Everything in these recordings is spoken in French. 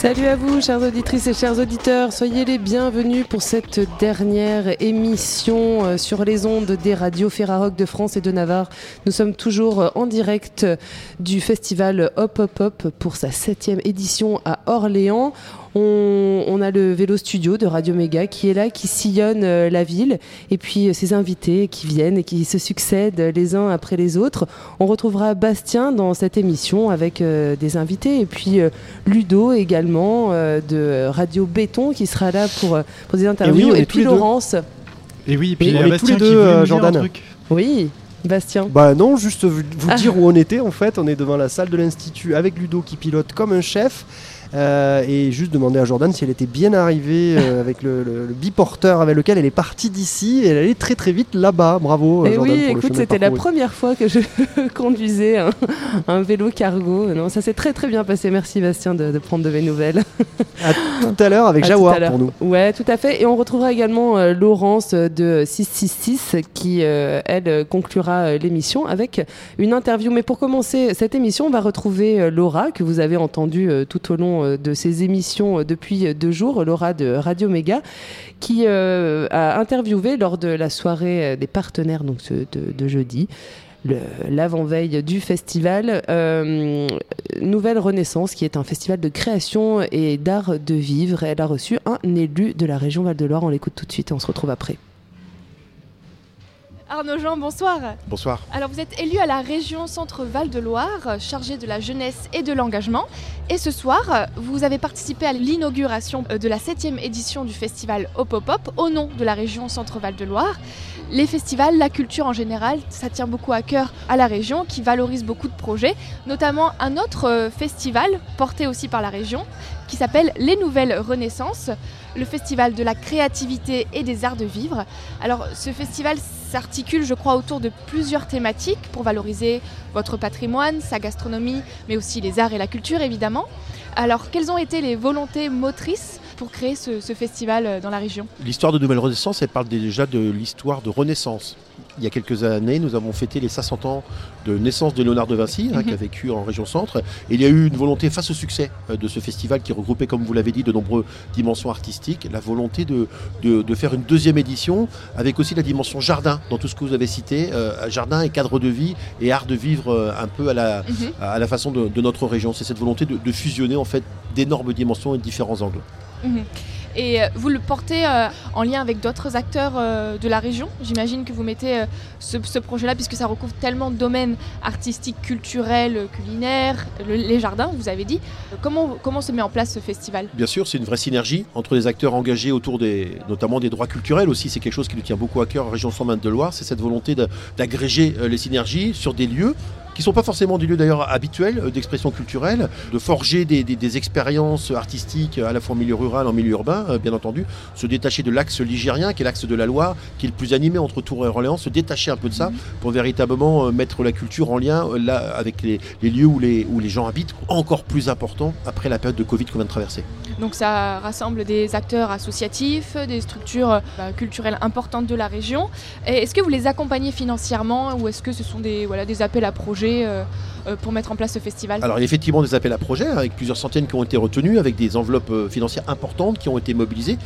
Salut à vous, chères auditrices et chers auditeurs. Soyez les bienvenus pour cette dernière émission euh, sur les ondes des radios Ferrarock de France et de Navarre. Nous sommes toujours euh, en direct du festival Hop Hop Hop pour sa septième édition à Orléans. On, a le vélo studio de Radio Méga qui est là, qui sillonne euh, la ville, et puis euh, ses invités qui viennent et qui se succèdent les uns après les autres. On retrouvera Bastien dans cette émission avec euh, des invités, et puis Ludo également de Radio Béton qui sera là pour, pour des interviews, et, puis Laurence. Et oui, et puis on est tous les deux, Jordan. Oui. Bastien Bah non, juste vous, ah. dire où on était en fait. On est devant la salle de l'Institut avec Ludo qui pilote comme un chef. Euh, et juste demander à Jordan si elle était bien arrivée euh, avec le, biporteur avec lequel elle est partie d'ici et elle allait très très vite là-bas. Bravo. Et euh, Jordan, oui, écoute, c'était la première fois que je conduisais un, vélo cargo. Non, ça s'est très très bien passé. Merci Bastien de, prendre de mes nouvelles. à tout à l'heure avec Jawar pour nous. Ouais, tout à fait. Et on retrouvera également Laurence de 666 qui, elle, conclura l'émission avec une interview. Mais pour commencer cette émission, on va retrouver Laura que vous avez entendue tout au long euh, de ses émissions euh, depuis deux jours, Laura de Radio Méga, qui euh, a interviewé lors de la soirée des partenaires donc de, jeudi l'avant-veille du festival Nouvelle Renaissance, qui est un festival de création et d'art de vivre. Elle a reçu un élu de la région Val-de-Loire. On l'écoute tout de suite et on se retrouve après. Arnaud Jean, bonsoir. Bonsoir. Alors vous êtes élu à la région Centre-Val de Loire, chargé de la jeunesse et de l'engagement. Et ce soir, vous avez participé à l'inauguration de la 7e édition du festival Hop Hop Hop au nom de la région Centre-Val de Loire. Les festivals, la culture en général, ça tient beaucoup à cœur à la région qui valorise beaucoup de projets, notamment un autre euh, festival porté aussi par la région qui s'appelle Les Nouvelles Renaissances, le festival de la créativité et des arts de vivre. Alors ce festival s'articule, je crois, autour de plusieurs thématiques pour valoriser votre patrimoine, sa gastronomie, mais aussi les arts et la culture évidemment. Alors quelles ont été les volontés motrices pour créer ce, festival euh, dans la région L'histoire de Nouvelle Renaissance, elle parle déjà de l'histoire de Renaissance. Il y a quelques années, nous avons fêté les 500 ans de naissance de Léonard de Vinci, hein, qui a mhm. vécu en région centre. Et il y a eu une volonté, face au succès euh, de ce festival qui regroupait, comme vous l'avez dit, de nombreuses dimensions artistiques, la volonté de, de, faire une deuxième édition avec aussi la dimension jardin dans tout ce que vous avez cité, euh, jardin et cadre de vie et art de vivre un peu à la, mhm. à la façon de, notre région. C'est cette volonté de, de fusionner en fait d'énormes dimensions et différents angles. Mhm. Et euh, vous le portez euh, en lien avec d'autres acteurs euh, de la région? J'imagine que vous mettez ce, projet-là, puisque ça recouvre tellement de domaines artistiques, culturels, culinaires, les jardins, vous avez dit. Comment, se met en place ce festival? Bien sûr, c'est une vraie synergie entre les acteurs engagés autour des, notamment des droits culturels aussi. C'est quelque chose qui nous tient beaucoup à cœur en région 120 de Loire. C'est cette volonté d'agréger les synergies sur des lieux qui ne sont pas forcément des lieux d'ailleurs habituels euh, d'expression culturelle, de forger des, expériences artistiques à la fois en milieu rural, en milieu urbain, euh, bien entendu, se détacher de l'axe ligérien, qui est l'axe de la Loire, qui est le plus animé entre Tours et Orléans, se détacher un peu de ça pour véritablement euh, mettre la culture en lien là, avec les, lieux où les, où les gens habitent, encore plus important après la période de Covid qu'on vient de traverser. Donc ça rassemble des acteurs associatifs, des structures bah, culturelles importantes de la région. Est-ce que vous les accompagnez financièrement ou est-ce que ce sont des, voilà, des appels à projets euh, euh, pour mettre en place ce festival Alors il y a effectivement des appels à projets hein, avec plusieurs centaines qui ont été retenus, avec des enveloppes euh, financières importantes qui ont été mobilisées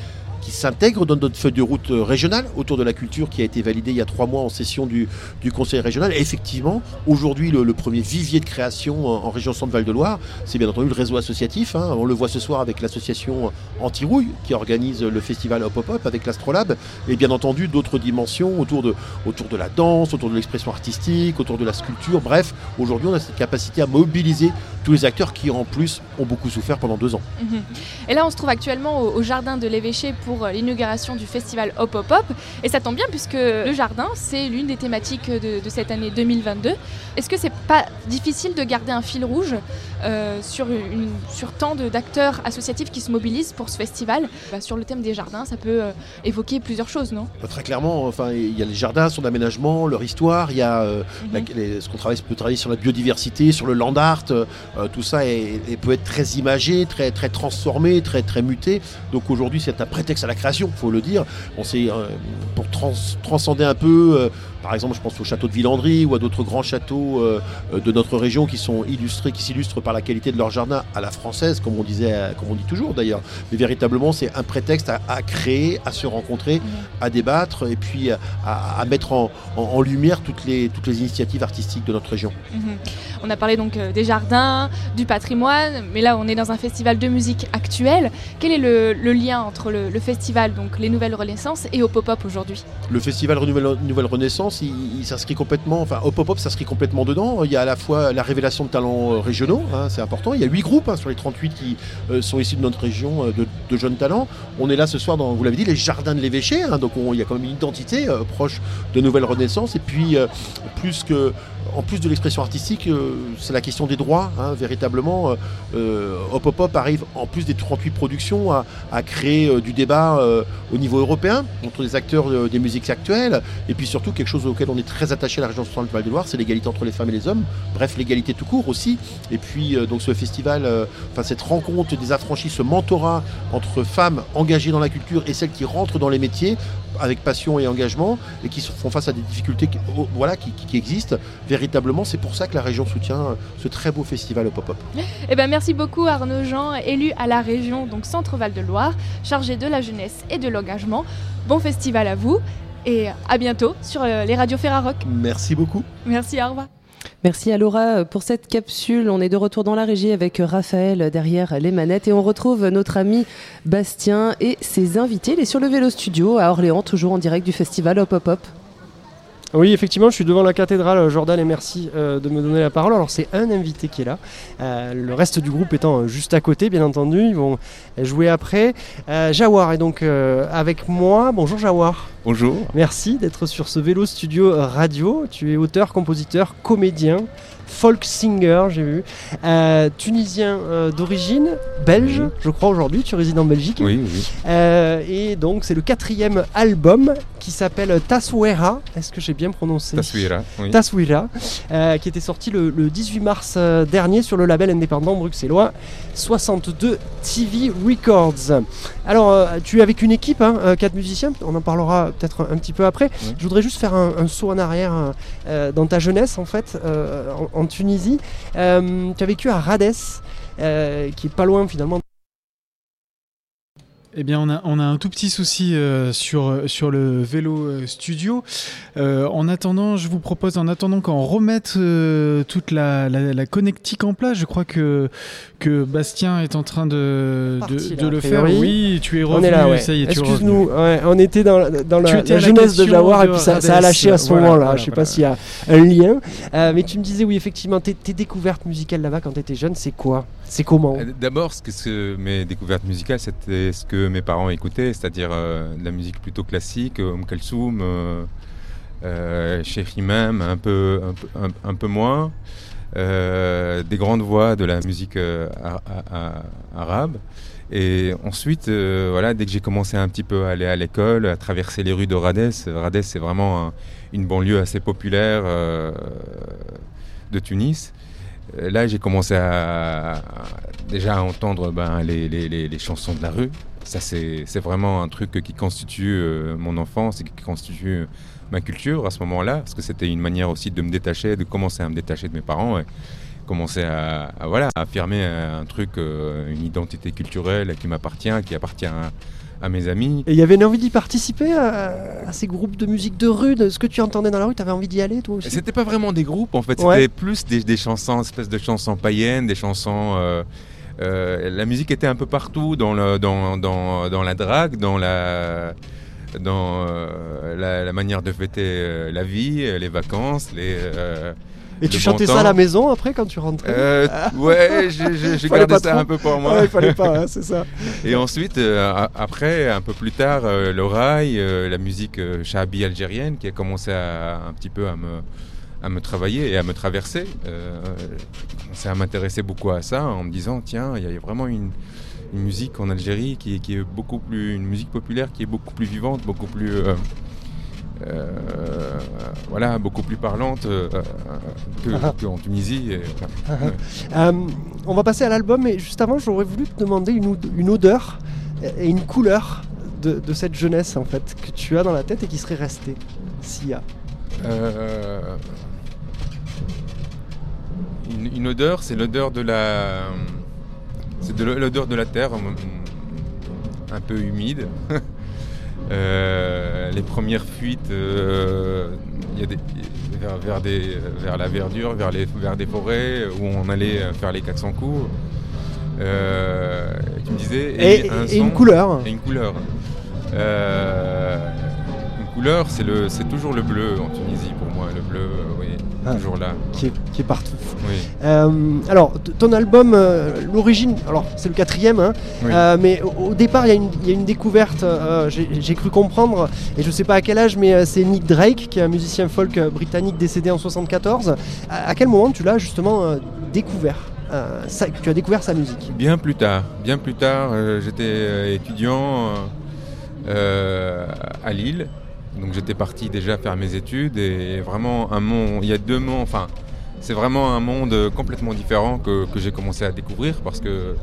qui s'intègre dans notre feuille de route euh, régionale autour de la culture qui a été validée il y a trois mois en session du, Conseil régional. Effectivement, aujourd'hui, le, premier vivier de création en, région Centre-Val de Loire, c'est bien entendu le réseau associatif. Hein. On le voit ce soir avec l'association Antirouille qui organise le festival Hop Hop Hop avec l'Astrolabe. Et bien entendu, d'autres dimensions autour de, autour de la danse, autour de l'expression artistique, autour de la sculpture. Bref, aujourd'hui, on a cette capacité à mobiliser tous les acteurs qui, en plus, ont beaucoup souffert pendant deux ans. Mhm. Et là, on se trouve actuellement au, jardin de l'évêché pour euh, l'inauguration du festival Hop Hop Hop. Et ça tombe bien puisque le jardin, c'est l'une des thématiques de, cette année 2022. Est-ce que c'est pas difficile de garder un fil rouge euh, sur, une, sur tant d'acteurs associatifs qui se mobilisent pour ce festival? Bah, Sur le thème des jardins, ça peut euh, évoquer plusieurs choses, non? Bah, Très clairement, enfin, il y a les jardins, son aménagement, leur histoire, il y a mhm. ce qu'on travaille, peut travailler sur la biodiversité, sur le land art, tout ça est, peut être très imagé, très, très transformé, très, très muté. Donc aujourd'hui, c'est un prétexte à la création, faut le dire. On sait, euh, pour transcender un peu, euh, Par exemple, je pense au château de Villandry ou à d'autres grands châteaux euh, de notre région qui sont illustrés, qui s'illustrent par la qualité de leur jardin à la française, comme on disait, comme on dit toujours d'ailleurs. Mais véritablement, c'est un prétexte à, créer, à se rencontrer, à débattre et puis à, mettre en, lumière toutes les, toutes les initiatives artistiques de notre région. Mhm. On a parlé donc des jardins, du patrimoine, mais là on est dans un festival de musique actuelle. Quel est le, lien entre le, festival, donc les Nouvelles Renaissances, et au pop-up aujourd'hui? Le festival Nouvelle, Nouvelle Renaissance, s'inscrit complètement, enfin au pop-up s'inscrit complètement dedans. Il y a à la fois la révélation de talents euh, régionaux, hein, c'est important. Il y a 8 groupes hein, sur les 38 qui euh, sont issus de notre région euh, de, jeunes talents. On est là ce soir dans, vous l'avez dit, les jardins de l'évêché, hein, donc il y a quand même une identité proche de Nouvelle Renaissance. Et puis, plus que en plus de l'expression artistique, euh, c'est la question des droits, hein, véritablement. Euh, euh, Hop Hop Hop arrive, en plus des 38 productions, à, créer du débat au niveau européen entre les acteurs des musiques actuelles, et puis surtout quelque chose auquel on est très attaché à la région centrale du Val-de-Loire, c'est l'égalité entre les femmes et les hommes, bref, l'égalité tout court aussi. Et puis, donc ce festival, enfin cette rencontre des affranchis, ce mentorat entre femmes engagées dans la culture et celles qui rentrent dans les métiers, avec passion et engagement et qui font face à des difficultés qui, voilà, qui, existent véritablement. C'est pour ça que la région soutient euh, ce très beau festival au pop-up. Eh ben, merci beaucoup Arnaud Jean, élu à la région donc Centre-Val de Loire, chargé de la jeunesse et de l'engagement. Bon festival à vous et à bientôt sur euh, les radios Ferrarock. Merci beaucoup. Merci, au revoir. Merci à Laura pour cette capsule. On est de retour dans la régie avec Raphaël derrière les manettes et on retrouve notre ami Bastien et ses invités. Il est sur le Vélo Studio à Orléans, toujours en direct du festival Hop Hop Hop. Oui, effectivement, je suis devant la cathédrale, Jordan, et merci euh, de me donner la parole. Alors, c'est un invité qui est là, euh, le reste du groupe étant euh, juste à côté, bien entendu. Ils vont jouer après. Jawar est donc avec moi. Bonjour, Jawar. Bonjour. Merci d'être sur ce vélo studio radio. Tu es auteur, compositeur, comédien folk singer, j'ai vu. Euh, tunisien euh, d'origine, belge, je crois aujourd'hui, tu résides en Belgique. Oui, oui. Euh, et donc c'est le quatrième album qui s'appelle Taswera. Est-ce que j'ai bien prononcé Taswira, oui. Taswira, qui était sorti le, 18 mars dernier sur le label indépendant bruxellois 62 TV Records. Alors tu es avec une équipe, hein, quatre musiciens, on en parlera peut-être un, petit peu après. Je voudrais juste faire un, saut en arrière dans ta jeunesse en fait, en Tunisie. Euh, tu as vécu à Rades, euh, qui est pas loin finalement eh bien, on a, on a un tout petit souci euh, sur, sur le vélo euh, studio. Euh, en attendant, je vous propose, en attendant qu'on remette toute la, la, connectique en place, je crois que, que Bastien est en train de, de, le faire. Oui, tu es revenu. On est là, Ça y est, Excuse-nous, on était dans, dans la, jeunesse de Jawar et puis ça, ça, a lâché à ce moment-là. je sais pas s'il y a un lien. mais tu me disais, oui, effectivement, tes, tes découvertes musicales là-bas quand tu étais jeune, c'est quoi? C'est comment D'abord, ce que, mes découvertes musicales, c'était ce que mes parents écoutaient, c'est-à-dire euh, de la musique plutôt classique, Om euh, Kalsoum, euh, euh un peu, un moins, des grandes voix de la musique arabe. Et ensuite, voilà, dès que j'ai commencé un petit peu à aller à l'école, à traverser les rues de Rades, Rades c'est vraiment une banlieue assez populaire de Tunis. Là, j'ai commencé à, déjà à entendre ben, les, les, chansons de la rue, ça, c'est vraiment un truc qui constitue euh, mon enfance et qui constitue ma culture à ce moment-là, parce que c'était une manière aussi de me détacher, de commencer à me détacher de mes parents et commencer à, voilà, affirmer un truc, euh, une identité culturelle qui m'appartient, qui appartient à, mes amis. Et il y avait une envie d'y participer à, ces groupes de musique de rue, de ce que tu entendais dans la rue, tu avais envie d'y aller toi aussi? C'était pas vraiment des groupes en fait, c'était plus des, des, chansons, espèces de chansons païennes, des chansons... Euh, euh, la musique était un peu partout dans, le, dans, dans, dans la drague, dans la dans euh, la, manière de fêter euh, la vie, les vacances, les. Et tu chantais ça à la maison après quand tu rentrais? Ouais, j'ai gardé ça un peu pour moi. il fallait pas, hein, c'est ça. Et ensuite, après, un peu plus tard, l'oreille, la musique shabi algérienne qui a commencé à, un petit peu à me, à me travailler et à me traverser. Euh, c'est à m'intéresser beaucoup à ça en me disant tiens, il y a vraiment une, musique en Algérie qui, qui, est beaucoup plus une musique populaire qui est beaucoup plus vivante, beaucoup plus euh, voilà, beaucoup plus parlante qu'en Tunisie. on va passer à l'album, mais juste avant, j'aurais voulu te demander une, une odeur et une couleur de, de, cette jeunesse en fait que tu as dans la tête et qui serait restée, s'il y a. Euh, une, une odeur, c'est l'odeur de la. C'est de l'odeur de la terre, un peu humide. Euh, les premières fuites euh, il y a des, vers, vers, des, vers la verdure, vers, les, vers des forêts où on allait faire les 400 coups. Euh, tu me disais. Et, un et son- une couleur. Et une couleur. Euh, couleur, c'est le, c'est toujours le bleu en Tunisie pour moi. Le bleu, euh, oui, Ah. toujours là. Qui est, qui est partout. Oui. Euh, alors, ton album, euh, l'origine, alors c'est le quatrième, hein, Oui. mais au, au départ, il y, a une- il y a une découverte, j'ai cru comprendre, et je sais pas à quel âge, mais c'est Nick Drake, qui est un musicien folk britannique décédé en 74. À, à quel moment tu l'as justement découvert ça- Tu as découvert sa musique? Bien plus tard, bien plus tard, j'étais étudiant euh, à Lille, donc j'étais parti déjà faire mes études et vraiment un monde, il y a deux mondes, enfin c'est vraiment un monde complètement différent que, que j'ai commencé à découvrir parce que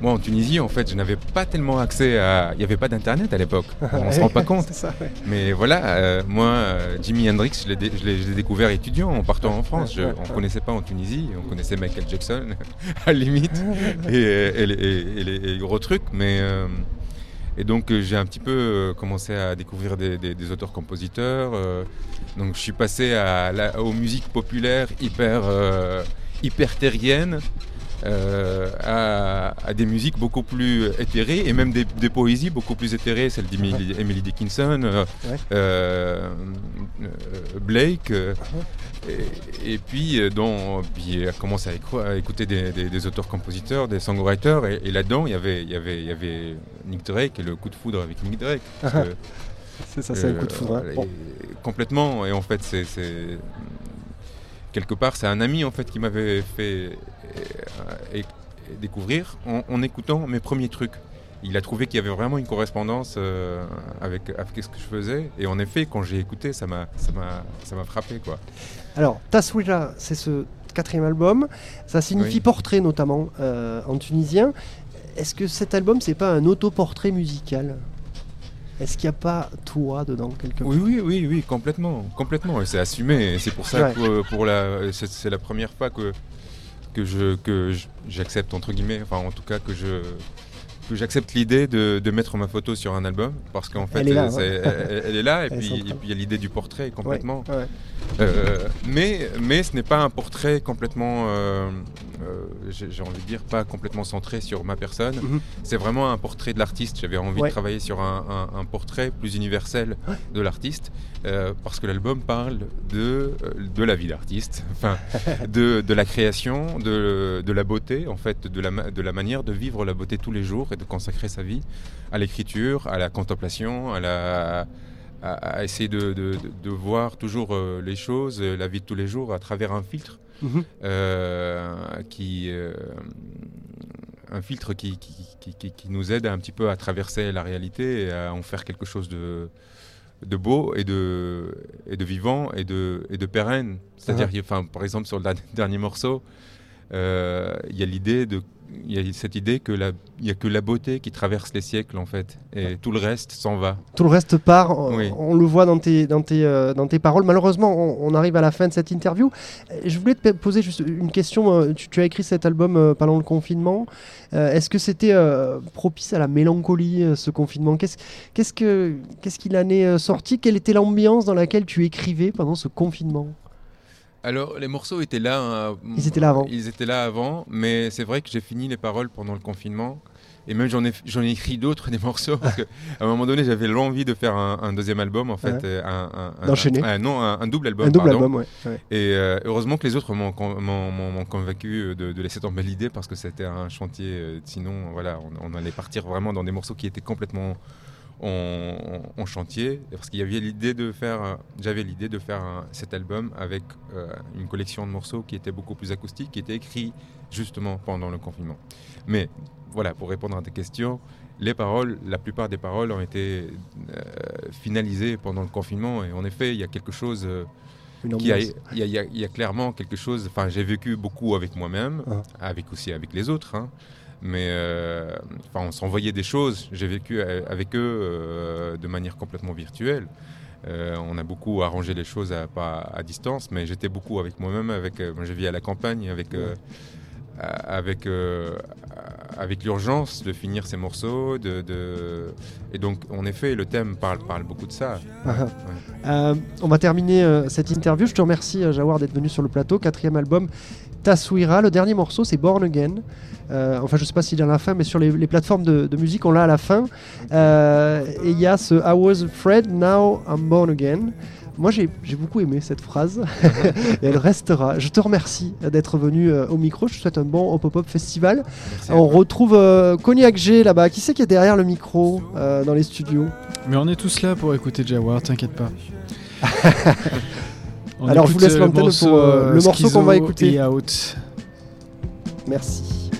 moi en Tunisie en fait je n'avais pas tellement accès à, il n'y avait pas d'internet à l'époque, on se rend pas compte. Ça, ouais. Mais voilà, euh, moi, euh, Jimi Hendrix, je l'ai dé- découvert étudiant en partant en France. Je- on ne connaissait pas en Tunisie, on connaissait Michael Jackson, à la limite, et, et les- et- et les, et les gros trucs. Mais, euh, et donc, euh, j'ai un petit peu euh, commencé à découvrir des, auteurs-compositeurs. euh, donc, je suis passé à la- aux musiques populaires hyper, hyper terriennes. Euh, à, à des musiques beaucoup plus éthérées et même des, des poésies beaucoup plus éthérées, celle d'Emily Emily Dickinson, euh, Ouais. euh, Blake, euh, et, et puis, dans, puis elle commence à, à écouter des, des- des auteurs-compositeurs, des songwriters, et, et là-dedans il y avait, il y avait, y avait Nick Drake et le coup de foudre avec Nick Drake. que, C'est ça, c'est un coup de foudre. hein. Bon. Complètement. Et en fait, c'est c'est- quelque part, c'est un ami en fait qui m'avait fait euh, é- découvrir en, en écoutant mes premiers trucs. Il a trouvé qu'il y avait vraiment une correspondance euh, avec, avec ce que je faisais. Et en effet, quand j'ai écouté, ça m'a frappé quoi. Alors, Taswira, c'est ce quatrième album. Ça signifie Oui. portrait notamment euh, en tunisien. Est-ce que cet album, c'est pas un autoportrait musical? Est-ce qu'il n'y a pas toi dedans quelque part? Oui, oui, oui, oui, complètement, complètement. Et c'est assumé. Et c'est pour ça Ouais. que pour la, c'est la première fois que que je que j'accepte entre guillemets, enfin en tout cas que je que j'accepte l'idée de, de mettre ma photo sur un album parce qu'en fait Elle est là, c'est- ouais. elle, elle est là et puis et puis il y a l'idée du portrait complètement. Ouais, ouais. Euh, mais, mais ce n'est pas un portrait complètement, euh, j'ai j'ai envie de dire, pas complètement centré sur ma personne. Mhm. C'est vraiment un portrait de l'artiste. J'avais envie Ouais. de travailler sur un, un- un portrait plus universel de l'artiste, euh, parce que l'album parle de, euh, de la vie d'artiste, enfin, de, de la création, de, de la beauté, en fait, de la, ma- de la manière de vivre la beauté tous les jours et de consacrer sa vie à l'écriture, à la contemplation, à la à, à essayer de, de- de- de voir toujours euh, les choses, euh, la vie de tous les jours à travers un filtre Mhm. euh, qui euh, un filtre qui, qui, qui- nous aide un petit peu à traverser la réalité et à en faire quelque chose de, de beau et de, et de vivant et de, et de pérenne. C'est-à-dire, enfin, par exemple, sur le dernier- dernier morceau, euh, il y a l'idée de il y a cette idée que la- il y a que la beauté qui traverse les siècles en fait et tout le reste s'en va. Tout le reste part, on, Oui. on le voit dans tes, dans, tes, euh, dans tes paroles. Malheureusement, on, on arrive à la fin de cette interview. Euh, Je voulais te poser juste une question. euh, Tu, tu as écrit cet album euh, pendant le confinement. Euh, Est-ce que c'était propice à la mélancolie, ce confinement? Qu'est-ce qu'est-ce que- qu'est-ce qu'il en est sorti? Quelle était l'ambiance dans laquelle tu écrivais pendant ce confinement? Alors, les morceaux étaient là. hein, Ils étaient là avant. Ils étaient là avant, mais c'est vrai que j'ai fini les paroles pendant le confinement. Et même j'en ai, j'en ai écrit d'autres des morceaux parce qu'à un moment donné j'avais l'envie de faire un, un deuxième album en fait, Ouais. un, un- un- D'enchaîner. un- non, un, double album. Un double pardon. album, ouais. ouais. Et euh, heureusement que les autres m'ont, con- m'ont- m'ont- m'ont convaincu de, de laisser tomber l'idée parce que c'était un chantier. euh, sinon, voilà, on, on allait partir vraiment dans des morceaux qui étaient complètement en, chantier. Parce qu'il y avait l'idée de faire, euh, j'avais l'idée de faire un- cet album avec euh, une collection de morceaux qui était beaucoup plus acoustique, qui était écrit justement pendant le confinement. Mais voilà, pour répondre à tes questions, les paroles, la plupart des paroles ont été euh, finalisées pendant le confinement. Et en effet, il y a quelque chose. euh, y, y il y a clairement quelque chose. Enfin, j'ai vécu beaucoup avec moi-même, Ah. avec aussi avec les autres. hein. Mais on s'envoyait des choses. J'ai vécu avec eux de manière complètement virtuelle. on a beaucoup arrangé les choses à, pas à distance, mais j'étais beaucoup avec moi-même. Avec, moi, je vis à la campagne, avec, avec, avec l'urgence de finir ces morceaux. De, de, Et donc, en effet, le thème parle, parle beaucoup de ça. Ah, ah. Euh, on va terminer euh, cette interview. Je te remercie, euh, Jawar, d'être venu sur le plateau. Quatrième album, Taswira. Le dernier morceau, c'est Born Again. enfin, je sais pas s'il est à la fin, mais sur les, plateformes de, de, musique, on l'a à la fin. et il y a ce I was Fred, now I'm born again. Moi, j'ai beaucoup aimé cette phrase et elle restera. Je te remercie d'être venu euh, au micro. Je te souhaite un bon Pop-Up Festival. on retrouve euh, Cognac G là-bas. Qui c'est qui est derrière le micro euh, dans les studios? Mais on est tous là pour écouter Jawar, t'inquiète pas. Alors, je vous laisse l'antenne pour le morceau qu'on va écouter. out. Merci.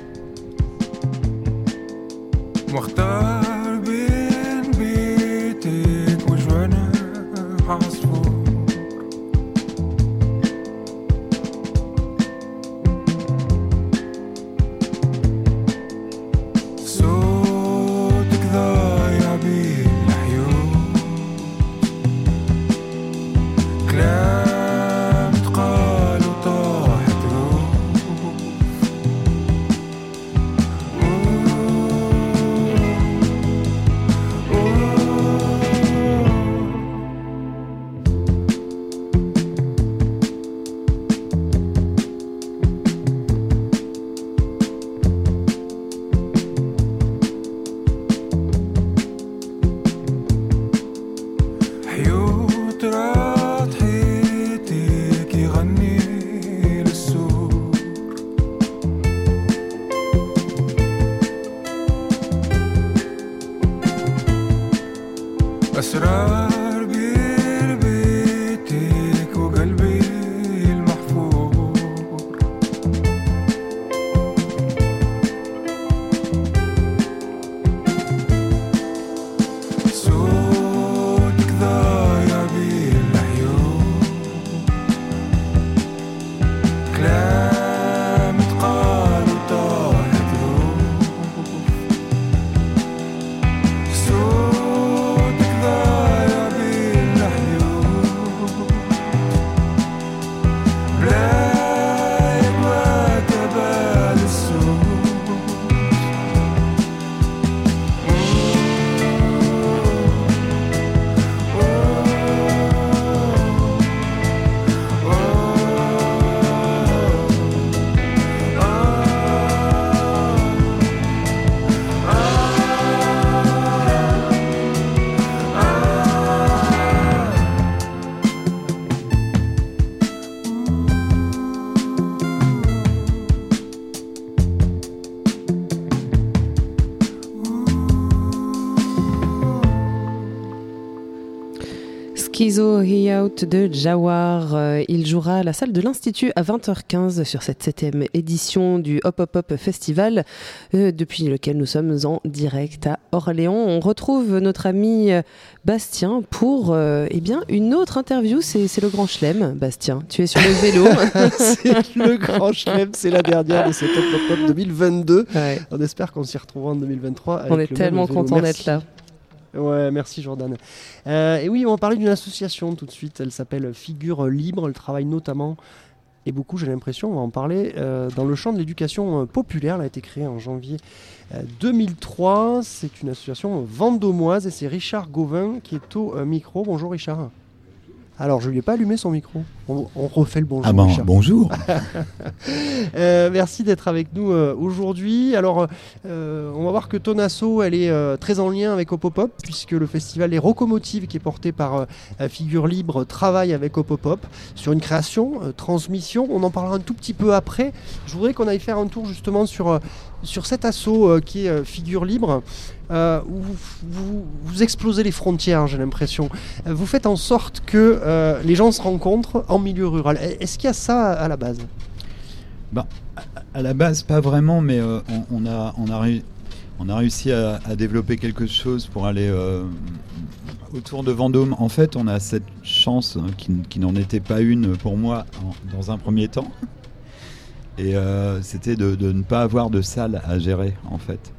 He Out de Jawar. Euh, il jouera à la salle de l'Institut à 20h15 sur cette septième édition du Hop Hop Hop Festival, euh, depuis lequel nous sommes en direct à Orléans. On retrouve notre ami euh, Bastien pour eh bien, une autre interview. C'est le Grand Chelem. Bastien, tu es sur le vélo. c'est le Grand Chelem, c'est la dernière de cette Hop Hop Hop 2022. On espère qu'on s'y retrouvera en 2023. On est tellement content d'être là. Ouais, merci Jordan. Euh, et oui, on va parler d'une association tout de suite. Elle s'appelle Figure Libre. Elle travaille notamment, et beaucoup j'ai l'impression, on va en parler, euh, dans le champ de l'éducation euh, populaire. Elle a été créée en janvier 2003. C'est une association vendômoise et c'est Richard Gauvin qui est au micro. Bonjour Richard. Alors, je lui ai pas allumé son micro. On, refait le bonjour. Ah ben, bonjour. Euh, merci d'être avec nous euh, aujourd'hui. Alors, euh, on va voir que ton asso, elle est très en lien avec Opopop, puisque le festival Les Rocomotives, qui est porté par Figure Libre, travaille avec Opopop sur une création, transmission. On en parlera un tout petit peu après. Je voudrais qu'on aille faire un tour justement sur, sur cet assaut qui est Figure Libre. Euh, vous, vous, explosez les frontières, j'ai l'impression. Vous faites en sorte que euh, les gens se rencontrent en milieu rural. Est-ce qu'il y a ça à la base? Bah, À la base, pas vraiment, mais on, a, on, a on a réussi à, développer quelque chose pour aller autour de Vendôme. En fait, on a cette chance hein, qui, n'en était pas une pour moi dans un premier temps. Et euh, c'était de ne pas avoir de salle à gérer, en fait.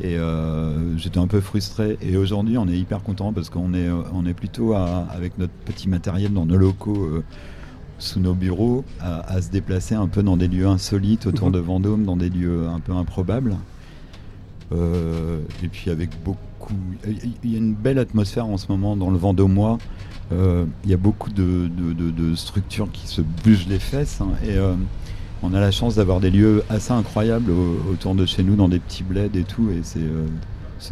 Et euh, j'étais un peu frustré. Et aujourd'hui, on est hyper content parce qu'on est, euh, on est plutôt à- avec notre petit matériel dans nos locaux, euh, sous nos bureaux, à, à se déplacer un peu dans des lieux insolites autour Mhm. de Vendôme, dans des lieux un peu improbables. Euh, et puis avec beaucoup. Il y a une belle atmosphère en ce moment dans le Vendômois. Il y a beaucoup de, de- de- de structures qui se bougent les fesses. hein, et on a la chance d'avoir des lieux assez incroyables au- autour de chez nous, dans des petits bleds et tout. Et c'est euh,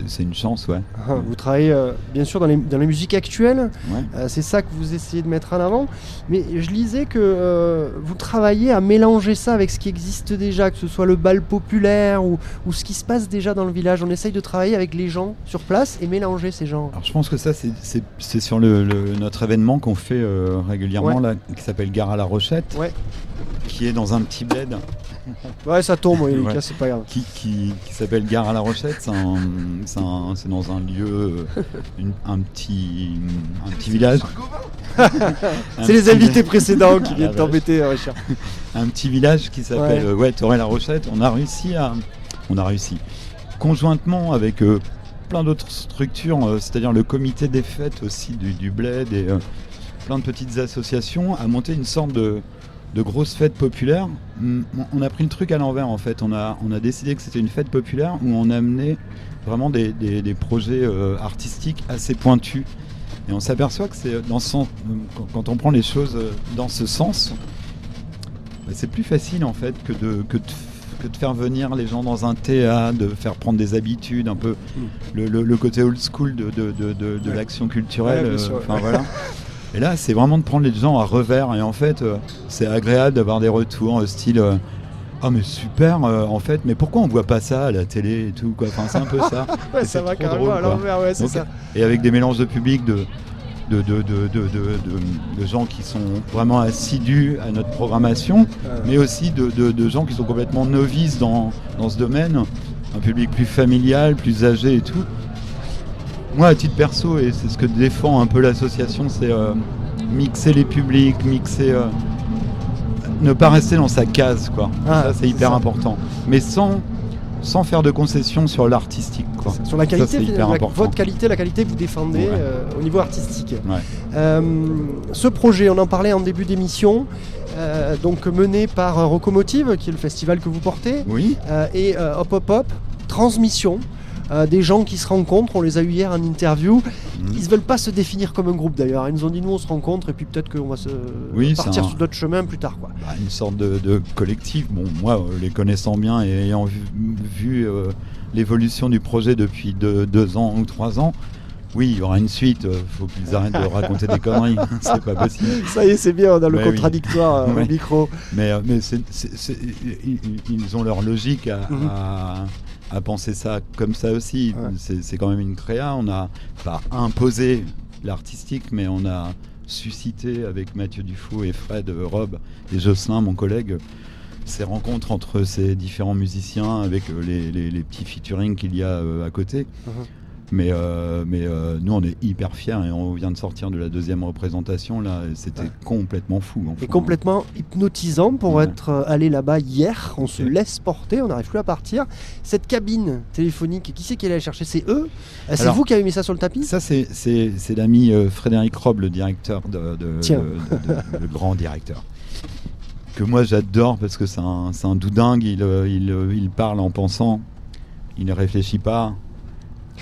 c'est- une chance, ouais. Ah, Vous travaillez euh, bien sûr dans les, dans les musiques actuelles, ouais. Euh, c'est ça que vous essayez de mettre en avant. Mais je lisais que euh, vous travaillez à mélanger ça avec ce qui existe déjà, que ce soit le bal populaire ou, ou ce qui se passe déjà dans le village. On essaye de travailler avec les gens sur place et mélanger ces gens. Alors je pense que ça, c'est- sur le, le- notre événement qu'on fait régulièrement, Ouais. là, qui s'appelle Gare à la Rochette, Ouais. qui est dans un petit bled. Ouais, ça tombe, oui, Ouais. c'est pas grave. qui, qui, qui s'appelle Gare à la Rochette. C'est un- c'est un- c'est dans un lieu, une- un, petit, un petit village. Un C'est les invités précédents qui Ah, viennent la t'embêter, Richard. Un petit village qui s'appelle Ouais. ouais, Toré la Rochette. On a réussi à, on a réussi conjointement avec euh, plein d'autres structures, euh, c'est-à-dire le comité des fêtes aussi du, du Bled et euh, plein de petites associations, à monter une sorte de, de grosse fête populaire. On a pris le truc à l'envers en fait. On a, on a décidé que c'était une fête populaire où on amenait vraiment des, des- des projets euh, artistiques assez pointus. Et on s'aperçoit que c'est dans ce sens, quand- on prend les choses euh, dans ce sens, bah, c'est plus facile en fait que de, que, de, que de faire venir les gens dans un théâtre, de faire prendre des habitudes, un peu le, le- le côté old school de, de, de- Ouais. l'action culturelle. Ouais, euh, sûr, ouais. voilà. Et là, c'est vraiment de prendre les gens à revers. Et en fait, c'est agréable d'avoir des retours style. Ah mais super euh, en fait. Mais pourquoi on voit pas ça à la télé et tout quoi? Enfin c'est un peu ça. Ouais, ça va carrément drôle, à l'envers, ouais, c'est ça. et avec des mélanges de public de, de, de, de, de, gens qui sont vraiment assidus à notre programmation, Euh, mais aussi de, de- de gens qui sont complètement novices dans, dans ce domaine, un public plus familial, plus âgé et tout. Moi, à titre perso, et c'est ce que défend un peu l'association, c'est euh, mixer les publics, mixer... ne pas rester dans sa case, quoi. Ah, ça, c'est hyper ça. important. Mais sans, sans faire de concessions sur l'artistique, quoi. Sur la qualité, hyper la- important. votre qualité, la qualité que vous défendez Ouais. euh, au niveau artistique. Ouais. Euh, ce projet, on en parlait en début d'émission, euh, donc mené par Rocomotive, qui est le festival que vous portez, Oui et Hop Hop Hop, transmission. Euh, des gens qui se rencontrent, on les a eu hier en interview. Mhm. Ils ne veulent pas se définir comme un groupe d'ailleurs. Ils nous ont dit nous on se rencontre et puis peut-être qu'on va se Oui, partir un- sur d'autres chemins plus tard. Quoi. Bah, une sorte de, de collectif. Bon, moi, euh, les connaissant bien et ayant vu, vu, euh, l'évolution du projet depuis deux, deux ans ou trois ans, oui, il y aura une suite. Il faut qu'ils arrêtent de raconter des conneries. c'est pas possible. Ça y est, c'est bien, on a le contradictoire au Ouais. micro. Mais, ils, ils ont leur logique à, Mhm. à- à penser ça comme ça aussi. Ouais. C'est quand même une créa. On n'a pas imposé l'artistique, mais on a suscité avec Mathieu Dufaux et Fred Rob et Jocelyn, mon collègue, ces rencontres entre ces différents musiciens avec euh, les, les- les petits featuring qu'il y a euh, à côté. Mhm. Mais, euh, mais euh, nous, on est hyper fiers et on vient de sortir de la deuxième représentation là. C'était Ouais. complètement fou. Et complètement hypnotisant pour Ouais. être euh, allé là-bas hier. On se laisse porter, on n'arrive plus à partir. Cette cabine téléphonique, qui c'est qui est allé la chercher? C'est eux? C'est vous qui avez mis ça sur le tapis? Ça, c'est- l'ami Frédéric Rob, le directeur, de, de- Tiens. de- de- de- le grand directeur. Que moi j'adore parce que c'est un, un doudingue, il, il, il parle en pensant, il ne réfléchit pas.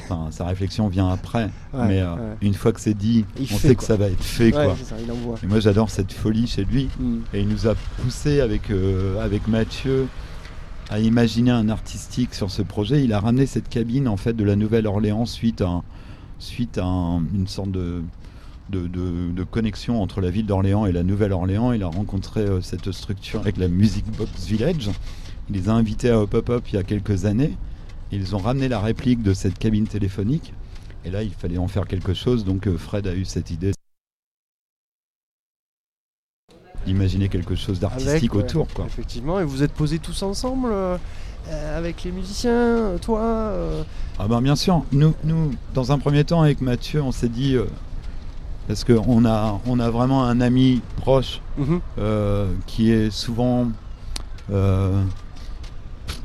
Enfin, sa réflexion vient après, Ouais, mais euh, ouais. une fois que c'est dit, Il on fait, sait quoi. que ça va être fait. Ouais, quoi. ça. Et moi j'adore cette folie chez lui. Mm. Et il nous a poussé avec, euh, avec Mathieu à imaginer un artistique sur ce projet. Il a ramené cette cabine en fait de la Nouvelle-Orléans suite à, suite à un- une sorte de, de, de- de connexion entre la ville d'Orléans et la Nouvelle-Orléans. Il a rencontré euh, cette structure avec la Music Box Village. Il les a invités à Hop Hop Hop il y a quelques années. Ils ont ramené la réplique de cette cabine téléphonique. Et là, il fallait en faire quelque chose. Donc euh, Fred a eu cette idée d'imaginer quelque chose d'artistique ouais, autour. Quoi. Effectivement, et vous êtes posés tous ensemble euh, euh, avec les musiciens, euh, toi euh, Ah ben bien sûr, nous, nous, dans un premier temps avec Mathieu, on s'est dit, euh, parce qu'on a, on a vraiment un ami proche mhm. euh, qui est souvent euh,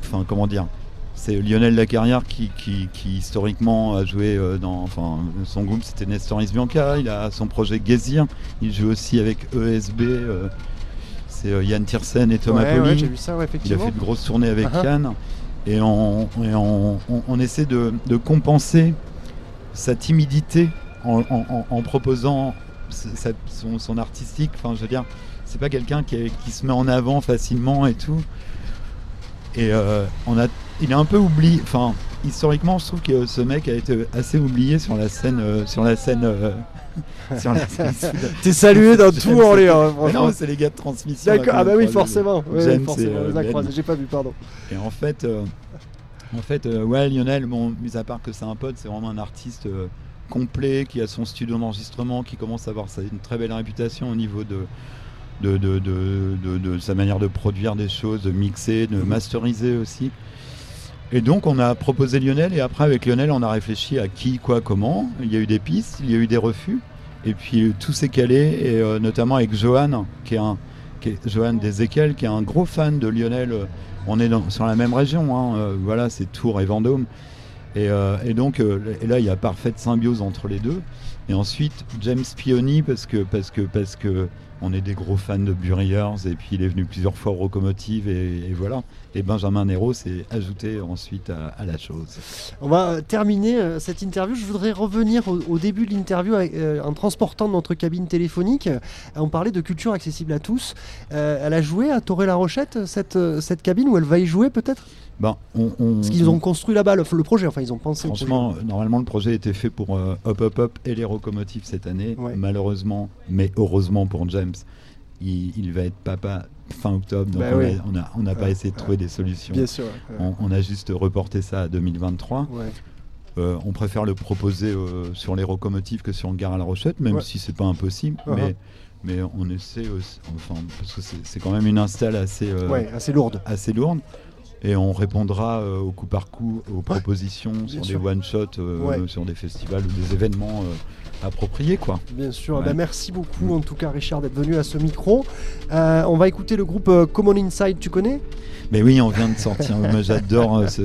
enfin comment dire, c'est Lionel Lacarrière qui, qui, qui, historiquement a joué euh, dans, enfin son groupe c'était Nestoris Bianca, il a son projet Gezir, il joue aussi avec ESB. euh, c'est euh, Yann Tiersen et Thomas Ouais, ouais, vu ça, ouais, Il a fait de grosses tournées avec Uh-huh. Yann et on, et on- on- on essaie de, de compenser sa timidité en, en- en- en proposant sa- sa- son, son artistique. Enfin, je veux dire, c'est pas quelqu'un qui, se met en avant facilement et tout. Et euh, on a, il est un peu oublié. Enfin, historiquement, je trouve que ce mec a été assez oublié sur la scène, euh, sur la scène, euh, sur la scène. T'es salué dans tout hein, Mais franchement. non, c'est les gars de transmission. D'accord, ah bah oui, forcément. Euh, j'ai pas vu, pardon. Et en fait, en fait ouais, Lionel, bon, mis à part que c'est un pote, c'est vraiment un artiste complet qui a son studio d'enregistrement, qui commence à avoir une très belle réputation au niveau de, de, de, de- de- de sa manière de produire des choses, de mixer, de masteriser aussi. Et donc on a proposé Lionel et après avec Lionel on a réfléchi à qui, quoi, comment. Il y a eu des pistes, il y a eu des refus. Et puis tout s'est calé et euh, notamment avec Johan, qui est un qui qui est un gros fan de Lionel. euh, On est dans- sur la même région, hein, euh, voilà, c'est Tours et Vendôme. Et, donc là il y a parfaite symbiose entre les deux. Et ensuite James Pioni parce que parce que parce que on est des gros fans de Buriers et puis il est venu plusieurs fois au Locomotive et, et voilà. Et Benjamin Nero s'est ajouté ensuite à, à la chose. On va euh, terminer euh, cette interview. Je voudrais revenir au, au début de l'interview euh, en transportant notre cabine téléphonique. On parlait de culture accessible à tous. Elle a joué à Toré-la-Rochette, cette, euh, cette cabine, ou elle va y jouer peut-être? Ben, on, on- Parce qu'ils ont construit là-bas le, le projet, enfin ils ont pensé. Franchement, normalement, le projet était fait pour euh, Hop Hop Hop et les locomotives cette année. Ouais. Malheureusement, mais heureusement pour James, il, il va être papa fin octobre. Donc Bah on a- oui. on n'a on n'a pas essayé de trouver des solutions. Bien sûr. ouais. On, on a juste reporté ça à 2023. Ouais. Euh, on préfère le proposer euh, sur les locomotives que sur le Gare à la Rochette, même Ouais. si c'est pas impossible. Uh-huh. mais, mais on essaie aussi, enfin, parce que c'est quand même une install assez, euh, Ouais, assez lourde. assez lourde. Et on répondra au coup par coup aux propositions sur sûr. des one-shots, sur des festivals ou des événements euh, appropriés. Quoi. Bien sûr. Ouais. Ben, merci beaucoup en tout cas Richard d'être venu à ce micro. Euh, on va écouter le groupe euh, Common Inside, tu connais? Mais oui, on vient de sortir. Moi, j'adore. euh, ce-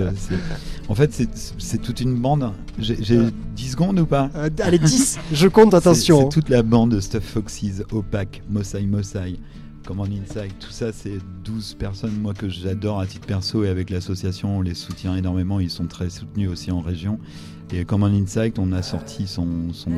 En fait, c'est- toute une bande. J'ai Ouais. 10 secondes ou pas? Euh, Allez 10, je compte, attention. C'est toute la bande de Stuff Foxes, Opaque, Mosai Mosai, Command Inside. Tout ça, c'est 12 personnes, moi, que j'adore à titre perso. Et avec l'association, on les soutient énormément. Ils sont très soutenus aussi en région. Et Command Insight, on a sorti son, son,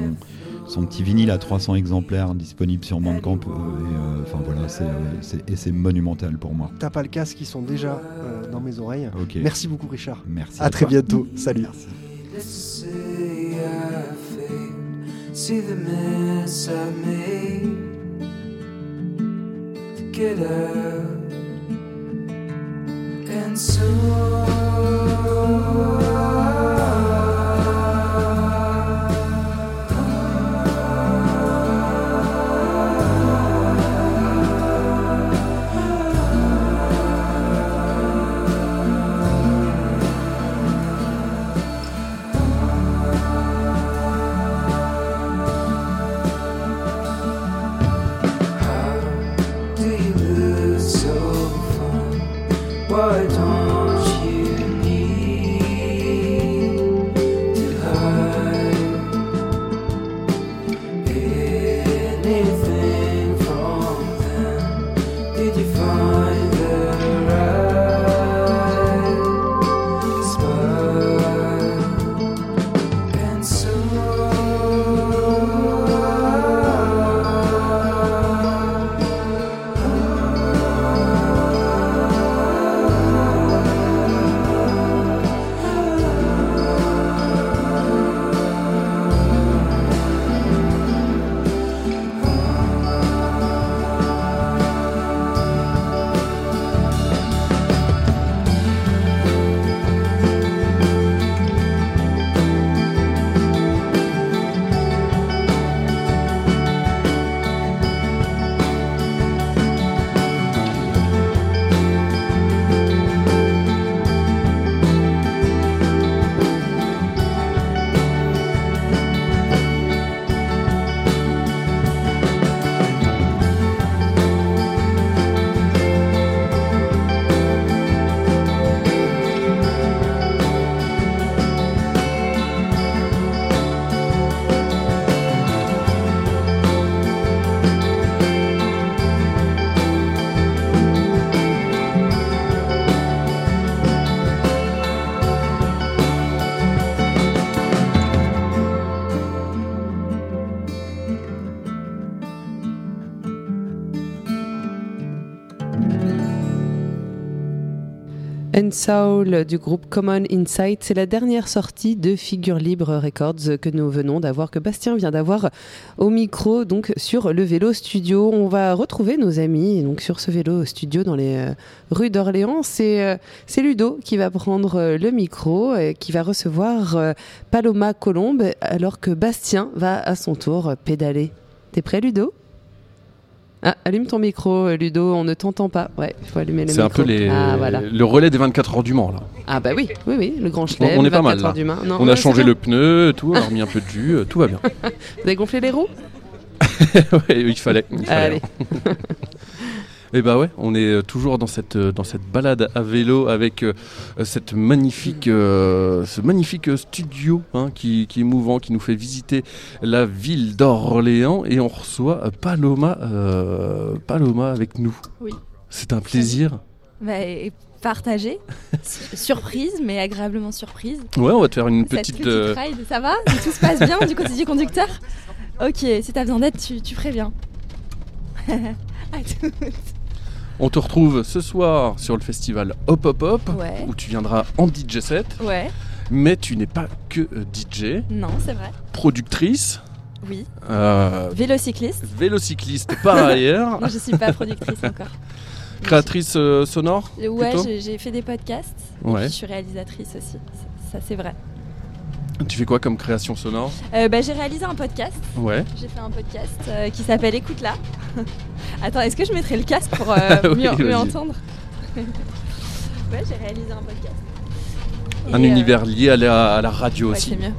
son petit vinyle à 300 exemplaires disponible sur Bandcamp. euh, et, euh, Enfin voilà, c'est, euh, c'est- et c'est monumental pour moi. T'as pas le casque, ils sont déjà euh, dans mes oreilles. Ok. Merci beaucoup Richard. Merci. À très toi. bientôt. Salut. Merci. Let's say I failed. See the mess I made. Get up and Do Soul du groupe Common Insight. C'est la dernière sortie de Figure Libre Records que nous venons d'avoir, que Bastien vient d'avoir au micro, donc sur le vélo studio. On va retrouver nos amis donc sur ce vélo studio dans les euh, rues d'Orléans. C'est euh, c'est Ludo qui va prendre euh, le micro et qui va recevoir Paloma Colombe alors que Bastien va à son tour pédaler. T'es prêt Ludo? Ah, allume ton micro, euh, Ludo, on ne t'entend pas. Ouais, il faut allumer le C'est micro. un peu les, Ah, voilà. le relais des 24 heures du Mans là. Ah bah oui, oui, oui, le grand chelem. on est pas mal 24 heures là. du Mans. Non, on ouais, a c'est changé le pneu, tout, on a remis un peu de jus, euh, tout va bien. Vous avez gonflé les roues? Ouais, il fallait. il fallait. Allez. Et bah ouais, on est euh, toujours dans cette, euh, dans cette balade à vélo avec euh, cette magnifique, euh, ce magnifique studio hein, qui, qui est mouvant, qui nous fait visiter la ville d'Orléans et on reçoit Paloma, euh, Paloma avec nous. Oui. C'est un plaisir. Bah, et partagé, Su- surprise, mais agréablement surprise. Ouais, on va te faire une petite. petite ride, ça va? Tout se passe bien du côté du conducteur? Ok, si t'as besoin d'aide, tu, tu préviens. à tout. On te retrouve ce soir sur le festival Hop Hop Hop Ouais. où tu viendras en DJ set, Ouais, mais tu n'es pas que euh, DJ, non, c'est vrai. productrice, Oui. euh, Vélocycliste. vélocycliste par ailleurs. Non, je suis pas productrice encore. Créatrice euh, sonore Ouais, j'ai fait des podcasts. Et Ouais. puis je suis réalisatrice aussi. Ça, ça, c'est vrai. Tu fais quoi comme création sonore? Euh, bah, j'ai réalisé un podcast. Ouais. J'ai fait un podcast euh, qui s'appelle Écoute là. Attends, est-ce que je mettrai le casque pour euh, Oui, mieux, entendre Ouais, j'ai réalisé un podcast. Un euh, univers lié à la, à la radio ouais, aussi. mieux.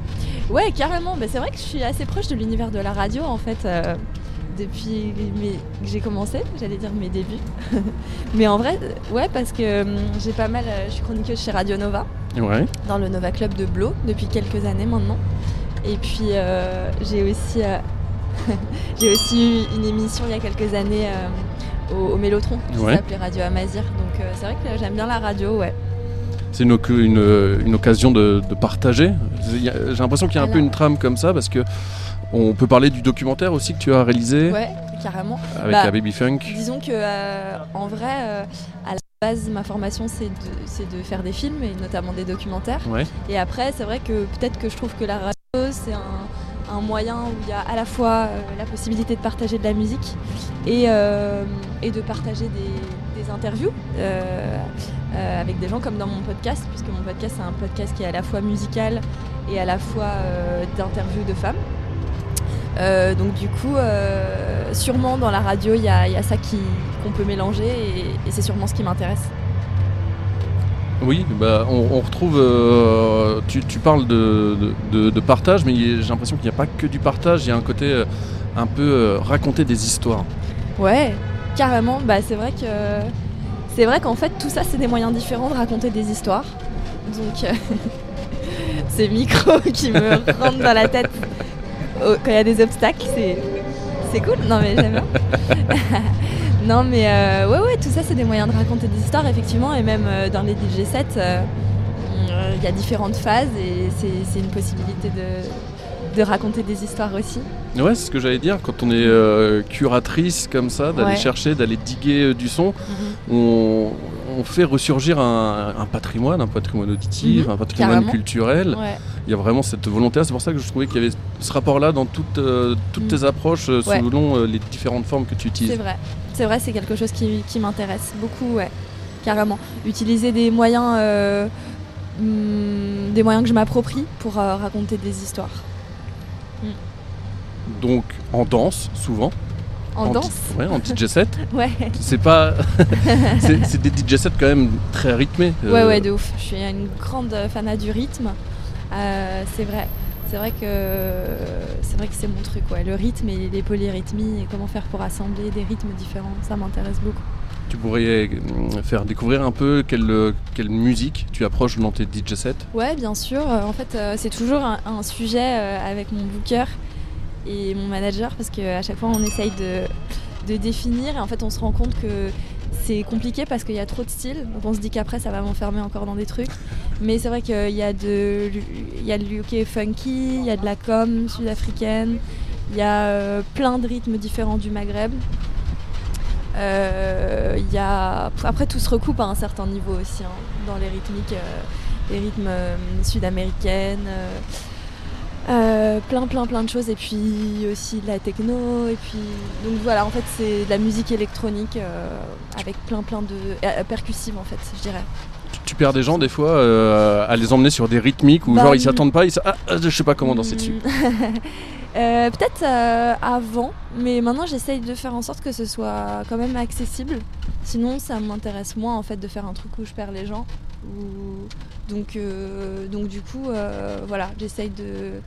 Ouais, carrément. Bah, c'est vrai que je suis assez proche de l'univers de la radio en fait. euh, depuis mes- que j'ai commencé, j'allais dire mes débuts. Mais en vrai, ouais, parce que hum, j'ai pas mal. je suis chroniqueuse chez Radio Nova. Ouais. dans le Nova Club de Blo depuis quelques années maintenant. Et puis euh, j'ai aussi, euh, j'ai aussi eu une émission il y a quelques années euh, au, au Mélotron qui Ouais. s'appelait Radio Amazir. Donc euh, c'est vrai que j'aime bien la radio, ouais. C'est une, une occasion de, de partager. J'ai l'impression qu'il y a un peu une trame comme ça parce que on peut parler du documentaire aussi que tu as réalisé Ouais, carrément. avec Bah, la Baby Funk. Disons que euh, en vrai, euh, à la base, ma formation c'est de, de faire des films et notamment des documentaires. Ouais. Et après, c'est vrai que peut-être que je trouve que la radio, c'est un, un moyen où il y a à la fois euh, la possibilité de partager de la musique et, euh, de partager des, interviews euh, avec des gens comme dans mon podcast, puisque mon podcast, c'est un podcast qui est à la fois musical et à la fois d'interviews de femmes. Donc du coup, sûrement dans la radio, il y a, ça qu'on peut mélanger et c'est sûrement ce qui m'intéresse. Oui, bah, on, retrouve. euh, tu, parles de, partage, mais j'ai l'impression qu'il n'y a pas que du partage. Il y a un côté euh, un peu euh, raconter des histoires. Ouais, carrément. Bah, c'est vrai que c'est vrai qu'en fait tout ça c'est des moyens différents de raconter des histoires. Donc ces micros qui me rentrent dans la tête quand il y a des obstacles, c'est c'est cool. Non mais j'aime bien. non mais euh, ouais ouais tout ça c'est des moyens de raconter des histoires effectivement et même euh, dans les DJ sets euh, euh, il y a différentes phases et c'est une possibilité de, de raconter des histoires aussi. Ouais, c'est ce que j'allais dire. Quand on est curatrice comme ça, d'aller Ouais. chercher, d'aller diguer du son, Mhm. on, on fait ressurgir un, un patrimoine, un patrimoine auditif, Mhm, un patrimoine carrément. culturel. Ouais. Il y a vraiment cette volonté. C'est pour ça que je trouvais qu'il y avait ce rapport-là dans toutes, euh, toutes Mhm. tes approches euh, Ouais. selon euh, les différentes formes que tu C'est utilises. vrai, c'est vrai, c'est quelque chose qui, qui m'intéresse beaucoup, ouais, carrément. Utiliser des moyens, hum, des moyens que je m'approprie pour raconter des histoires. Donc en danse, souvent. En, danse, Ouais, en DJ set. ouais, C'est pas. c'est des DJ sets quand même très rythmés. ouais, euh, ouais, de ouf. Je suis une grande fanat du rythme. Euh, c'est vrai, c'est vrai que c'est vrai que c'est mon truc, ouais. Le rythme et les polyrythmies et comment faire pour assembler des rythmes différents, ça m'intéresse beaucoup. Tu pourrais euh, faire découvrir un peu quelle, euh, quelle musique tu approches dans tes DJ sets. Ouais, bien sûr. En fait, c'est toujours un, un sujet avec mon booker et mon manager parce qu'à chaque fois, on essaye de, définir et en fait, on se rend compte que c'est compliqué parce qu'il y a trop de styles. Donc, on se dit qu'après, ça va m'enfermer encore dans des trucs. Mais c'est vrai qu'il y a de, il y a de l'UK funky, il y a de la com sud-africaine, il y a euh, plein de rythmes différents du Maghreb. Euh, y a... Après, tout se recoupe à un certain niveau aussi, hein, dans les rythmiques, euh, les rythmes sud-américaines. Euh, plein plein plein de choses et puis aussi de la techno et puis donc voilà en fait c'est de la musique électronique euh, avec plein plein de euh, percussives en fait je dirais Tu, tu perds des gens des fois euh, à les emmener sur des rythmiques où Bah, genre ils mm. s'y attendent pas, ils ah, ah, je sais pas comment danser dessus. Peut-être avant, mais maintenant j'essaye de faire en sorte que ce soit quand même accessible. Sinon, ça m'intéresse moins en fait de faire un truc où je perds les gens. Ou- Donc, euh, donc du coup, euh, voilà, j'essaye de,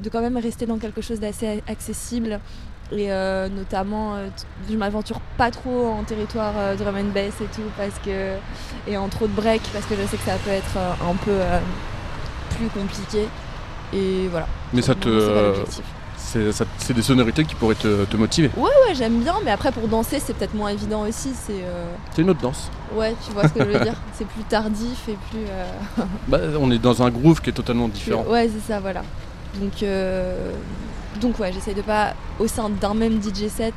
de quand même rester dans quelque chose d'assez accessible. Et euh, notamment, euh, je m'aventure pas trop en territoire euh, drum and bass et tout, parce que et en trop de break, parce que je sais que ça peut être un peu plus compliqué. Et voilà. Mais ça te. C'est des sonorités qui pourraient te, te motiver. Ouais, ouais, j'aime bien, mais après pour danser, c'est peut-être moins évident aussi. C'est euh, une autre danse. ouais, tu vois ce que je veux dire. C'est plus tardif et plus. euh, Bah, on est dans un groove qui est totalement différent. Ouais, c'est ça, voilà. Donc, euh, donc ouais, j'essaye de pas au sein d'un même DJ set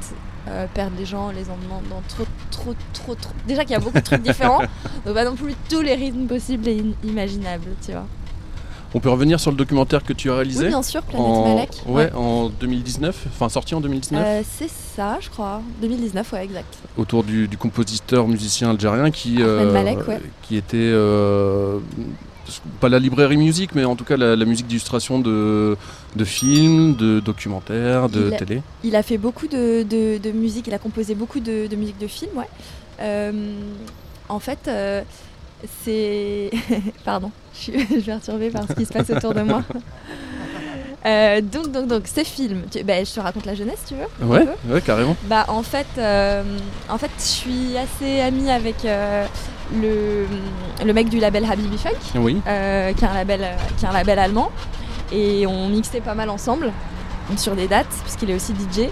euh, perdre les gens, les emmenant dans trop, trop, trop, trop. Déjà qu'il y a beaucoup de trucs différents, donc pas non plus tous les rythmes possibles et in- imaginables, tu vois. On peut revenir sur le documentaire que tu as réalisé Oui, bien sûr, Planète en... Malek. Ouais, en 2019, enfin sorti en 2019, Euh, c'est ça, je crois. 2019, ouais, exact. autour du, du compositeur musicien algérien qui, Ahmed Malek, ouais. qui était euh, pas la librairie musique, mais en tout cas la, la musique d'illustration de, de films, de documentaires, de Il a- télé. Il a fait beaucoup de, de- de musique, il a composé beaucoup de, de musique de film, ouais. Euh, en fait, euh, c'est. Pardon, je suis, je perturbée par ce qui se passe autour de moi. Euh, donc, donc, donc, ces films, tu- bah, je te raconte la jeunesse, tu veux Ouais, ouais, carrément. Bah, en fait, euh, en fait, je suis assez amie avec euh, le, le mec du label Habibi Funk Oui. euh, qui, est un label, qui est un label allemand. Et on mixait pas mal ensemble sur des dates, puisqu'il est aussi DJ.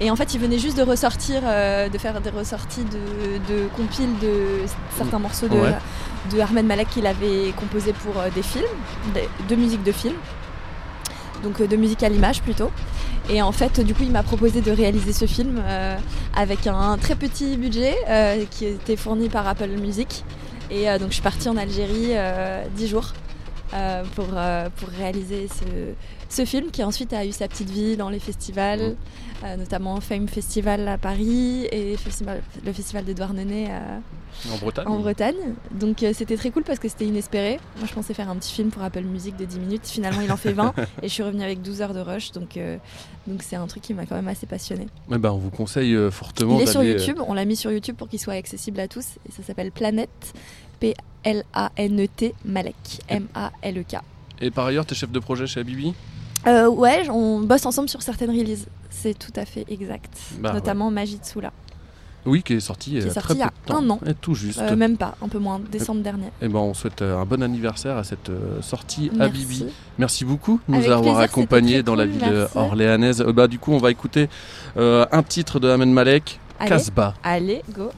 Et en fait, il venait juste de ressortir, euh, de faire des ressorties de, de compiles de certains morceaux de, Ouais. de Ahmed Malek qu'il avait composé pour euh, des films, de musique de film. Donc euh, de musique à l'image plutôt. Et en fait, du coup, il m'a proposé de réaliser ce film euh, avec un très petit budget euh, qui était fourni par Apple Music. Et euh, donc, je suis partie en Algérie 10 jours pour, pour réaliser ce, ce film qui ensuite a eu sa petite vie dans les festivals, euh, notamment Fame Festival à Paris et festival- le festival d'Edouard Nenet euh, En Bretagne. en Bretagne. Donc euh, c'était très cool parce que c'était inespéré. Moi je pensais faire un petit film pour Apple Music de 10 minutes. Finalement il en fait 20 et je suis revenue avec 12 heures de rush. Donc euh, donc c'est un truc qui m'a quand même assez passionné. Eh ben, on vous conseille fortement Il est sur YouTube. On l'a mis sur YouTube pour qu'il soit accessible à tous. Et ça s'appelle Planète. P-L-A-N-E-T E Malek. M-A-L-E-K. Et par ailleurs, t'es chef de projet chez Abibi Euh, ouais, on bosse ensemble sur certaines releases. C'est tout à fait exact. Bah, Notamment Magie de Soula. Oui, qui est sorti, Qui est euh, sorti très il y a peu de temps. un an. Et tout juste. Euh, même pas, un peu moins, décembre dernier. Eh ben, on souhaite euh, un bon anniversaire à cette sortie à Merci. Bibi. Merci beaucoup de nous Avec avoir accompagnés dans la ville merci. orléanaise. Bah, du coup, on va écouter euh, un titre de Ahmed Malek. Casbah. Allez, go.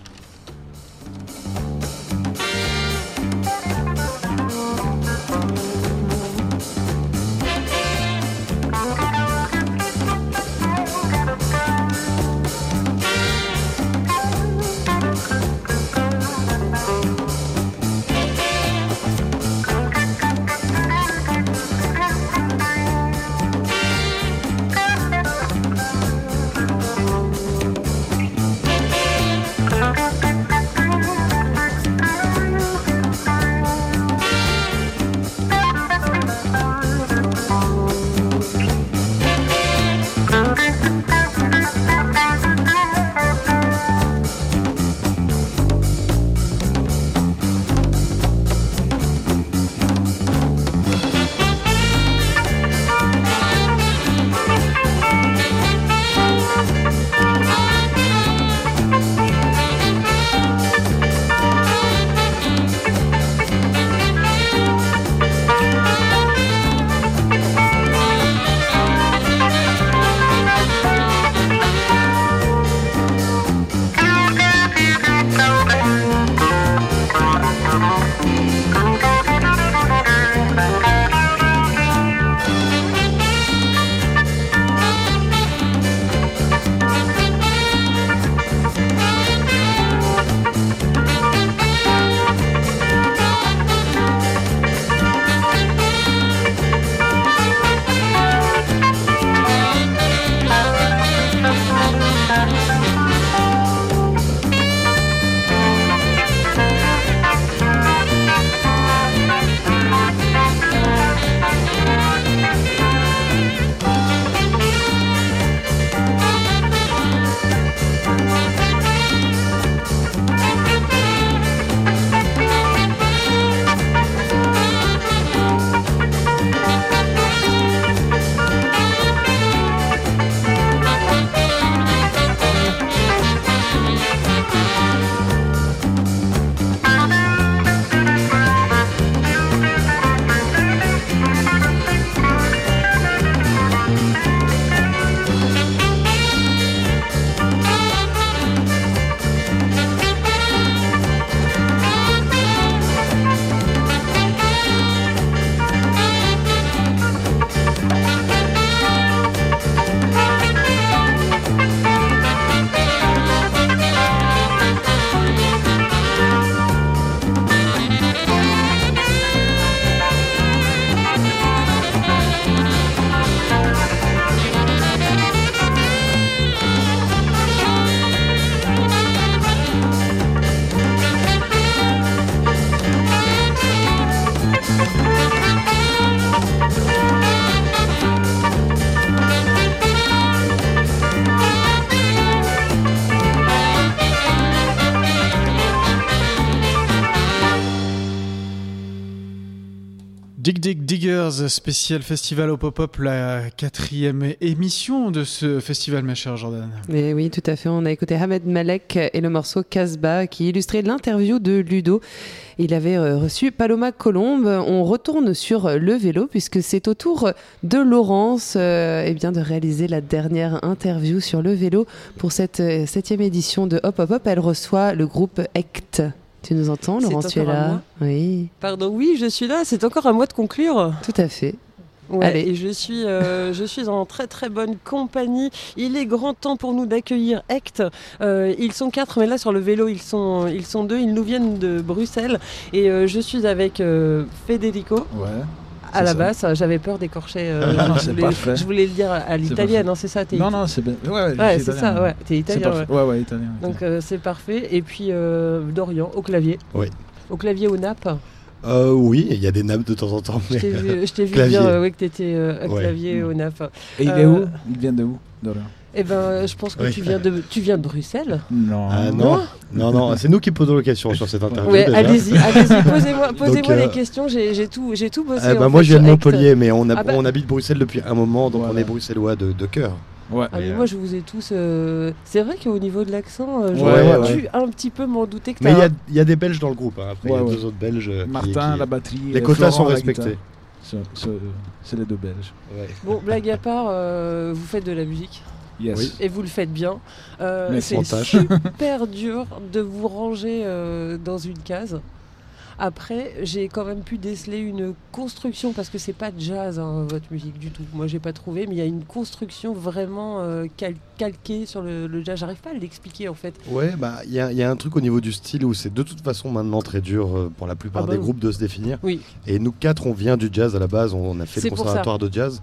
Dig Dig Diggers, spécial festival au pop-up, la quatrième émission de ce festival, ma chère Jordan. Et oui, tout à fait. On a écouté Hamed Malek et le morceau Casbah qui illustrait l'interview de Ludo. Il avait euh, reçu Paloma Colombe. On retourne sur le vélo puisque c'est au tour de Laurence euh, eh bien, de réaliser la dernière interview sur le vélo pour cette euh, septième édition de Hop Hop Hop. Elle reçoit le groupe ECT. Tu nous entends, C'est Laurence Tu es là Oui, Pardon, oui, je suis là. C'est encore à moi de conclure. tout à fait. Ouais, Allez. Et je suis, euh, je suis en très très bonne compagnie. Il est grand temps pour nous d'accueillir Ect. Euh, ils sont quatre, mais là sur le vélo, ils sont, ils sont deux. Ils nous viennent de Bruxelles. Et euh, je suis avec euh, Federico. Ouais. À la ça. basse, j'avais peur d'écorcher. euh, Non, non, je, c'est voulais, parfait. je voulais le dire à l'italienne, hein, c'est ça t'es- Non, non, c'est bien. Ouais, c'est ça, ouais. T'es italien, ouais. Ouais, ouais, italien. Donc euh, c'est parfait. Et puis euh, Dorian au clavier. Oui. Au clavier au nappe. Euh, oui, il y a des nappes de temps en temps. Je mais, t'ai vu, euh, je t'ai vu clavier. dire euh, ouais, que t'étais euh, Ouais. clavier au nappe. Et il est où? Il vient de où Dorian? Eh ben, je pense que Oui. tu viens de, tu viens de Bruxelles. Non. Ah non, non, non, c'est nous qui posons les questions sur cette interview. Ouais, allez-y, allez-y, posez-moi, posez-moi Donc, euh, les questions. J'ai, j'ai tout, j'ai tout bossé. Ben, en moi fait, je viens de. Montpellier, mais on, a- Ah bah- on habite Bruxelles depuis un moment, donc on est bruxellois de, de cœur. Ouais. Ah, mais Et, euh, moi, je vous ai tous. euh, C'est vrai qu'au niveau de l'accent, euh, j'aurais ouais, dû ouais. un petit peu m'en douter que Mais il y a, il y a des Belges dans le groupe, hein. après il Ouais, y a ouais. deux autres Belges. euh, qui- Martin, qui- la batterie. Les et quotas sont la respectés. C'est- les deux Belges. Bon, blague à part, euh, vous faites de la musique. Yes. Oui. Et vous le faites bien. Euh, c'est super dur de vous ranger euh, dans une case. Après, j'ai quand même pu déceler une construction, parce que c'est pas jazz, hein, votre musique du tout. Moi, j'ai pas trouvé, mais il y a une construction vraiment euh, cal- calquée sur le, le jazz. J'arrive pas à l'expliquer en fait. Ouais, bah il y, a- il y a un truc au niveau du style où c'est de toute façon maintenant très dur euh, pour la plupart Ah bah des oui. groupes de se définir. Oui. Et nous quatre, on vient du jazz à la base, on a fait le conservatoire de jazz.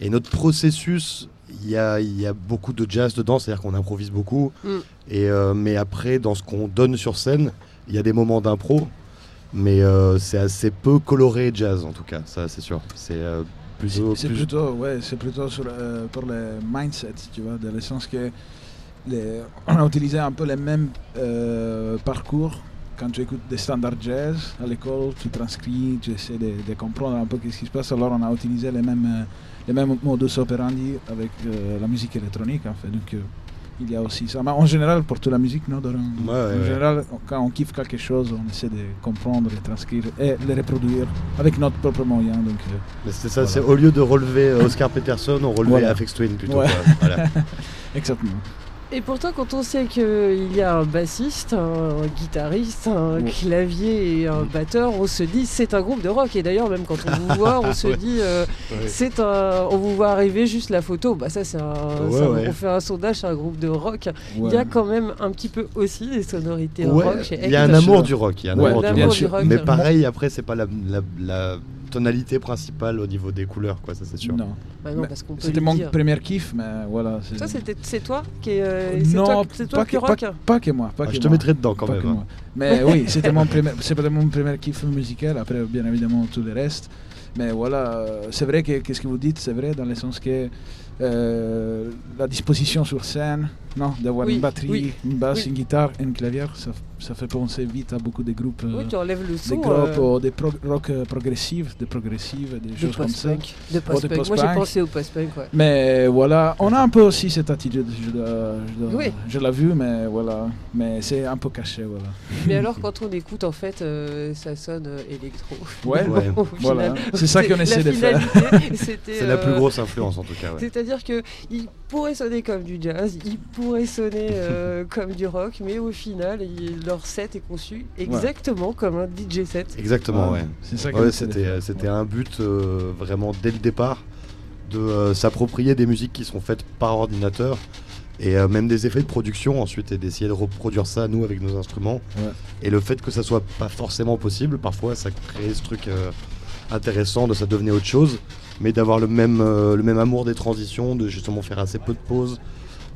Et notre processus, il y a, il y a beaucoup de jazz dedans, c'est-à-dire qu'on improvise beaucoup. Mm. Et, euh, mais après, dans ce qu'on donne sur scène, il y a des moments d'impro, mais euh, c'est assez peu coloré jazz en tout cas, ça c'est sûr. C'est euh, plutôt. C'est plus- plutôt, ouais, c'est plutôt sur pour le mindset, tu vois, dans le sens que les- on a utilisé un peu les mêmes euh, parcours. Quand tu écoutes des standards jazz à l'école, tu transcris, tu essaies de, de comprendre un peu ce qui se passe. Alors on a utilisé les mêmes, euh, les mêmes modus operandi avec euh, la musique électronique, en fait. Donc euh, il y a aussi ça. Mais en général, pour toute la musique, non, Doran? Ouais, ouais, En ouais. général, quand on kiffe quelque chose, on essaie de comprendre, de transcrire et le reproduire avec notre propre moyen. Donc, euh, Mais c'est ça, voilà. c'est au lieu de relever Oscar Peterson, on relevait Voilà. Twin plutôt. Ouais. quoi. Voilà. Exactement. Et pourtant, quand on sait qu'il y a un bassiste, un guitariste, un Ouais. clavier et un batteur, on se dit c'est un groupe de rock. Et d'ailleurs, même quand on vous voit, on se Ouais. dit euh, Ouais. c'est un. On vous voit arriver juste la photo. Bah ça, c'est un. Ouais. On fait un sondage, c'est un groupe de rock. Il y a quand même un petit peu aussi des sonorités Ouais, rock chez il y a un amour du rock, il y a un Ouais, amour, du, amour rock. du rock. Mais pareil, après, c'est pas la, la- la tonalité principale au niveau des couleurs, quoi, ça c'est sûr. Non. Bah non, Mais parce qu'on peut C'était mon dire. premier kiff, mais voilà. c'est- Ça, c'était- c'est toi qui est. euh, c'est non, toi, pas, qui que, pas, rock. pas que moi. Pas Ah, que je te moi. mettrai dedans quand Pas même, hein. Mais oui, c'était mon premier, mon premier kiff musical. Après, bien évidemment, tout le reste. Mais voilà, c'est vrai que qu'est-ce que vous dites, c'est vrai dans le sens que euh, la disposition sur scène, non, d'avoir Oui, une batterie, oui, une basse, oui. une guitare et une clavier, ça, ça fait penser vite à beaucoup de groupes. euh, Oui, tu enlèves le son, Des groupes, euh, ou des pro- rock euh, progressifs, des progressives, des De choses comme ça. post-punk. Moi, j'ai pensé au post-punk, ouais. Mais voilà, on a un peu aussi cette attitude, je, Oui. l'ai vu, mais voilà, mais c'est un peu caché, voilà. Mais alors, quand on écoute, en fait, euh, ça sonne euh, électro. Ouais, ouais. Voilà. C'est ça qu'on essaie de faire. C'est la plus euh, grosse influence, en tout cas, ouais. C'est-à-dire que il pourrait sonner comme du jazz, il pourrait sonner euh, comme du rock, mais au final, il- leur set est conçu exactement comme un DJ set. Exactement, Ouais, ouais. de c'était, un but euh, vraiment dès le départ de euh, s'approprier des musiques qui sont faites par ordinateur et euh, même des effets de production ensuite et d'essayer de reproduire ça nous avec nos instruments. Ouais. Et le fait que ça soit pas forcément possible, parfois ça crée ce truc euh, intéressant de ça devenait autre chose, mais d'avoir le même, euh, le même amour des transitions, de justement faire assez peu de pauses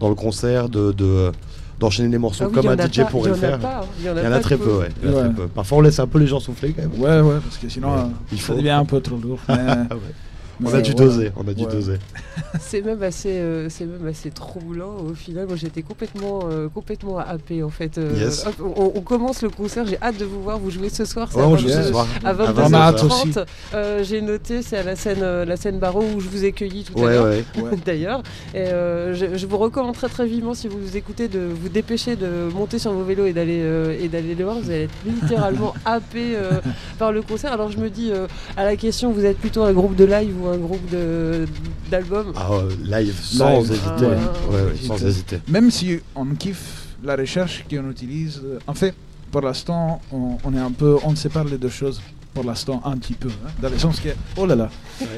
dans le concert, de, de- d'enchaîner les morceaux Ah oui, comme un DJ pas- pourrait le faire. pas, hein. Il y en a y en très peu, pauses. ouais. il y en a très Ouais. peu. Parfois on laisse un peu les gens souffler quand même. Ouais, ouais, parce que sinon, euh, il ça faut. devient un peu trop lourd. mais- Ouais. On a dû doser, on a dû doser. C'est même assez, euh, c'est même assez troublant au final. Moi, j'étais complètement, euh, complètement happé en fait. Euh, Yes. hop, on, on commence le concert. J'ai hâte de vous voir. Vous jouez ce soir. c'est Ouais, on joue 22 ce soir. À À 22 On a hâte aussi. Euh, J'ai noté, c'est à la scène, la scène Barreau où je vous ai cueilli tout à l'heure. ouais. D'ailleurs, Et, je, je vous recommande très très vivement si vous écoutez de vous dépêcher de monter sur vos vélos et d'aller et d'aller le voir. Vous allez être littéralement happé par le concert. Alors je me dis à la question, vous êtes plutôt un groupe de live ou un groupe de d'albums Ah, euh, live, sans Live. hésiter. Ah, Ouais, ouais, sans Hésiter. Même si on kiffe la recherche qu'on utilise, euh, en fait, pour l'instant, on, on est un peu, on sépare les deux choses. Pour l'instant, un petit peu, hein, dans le sens que, oh là là,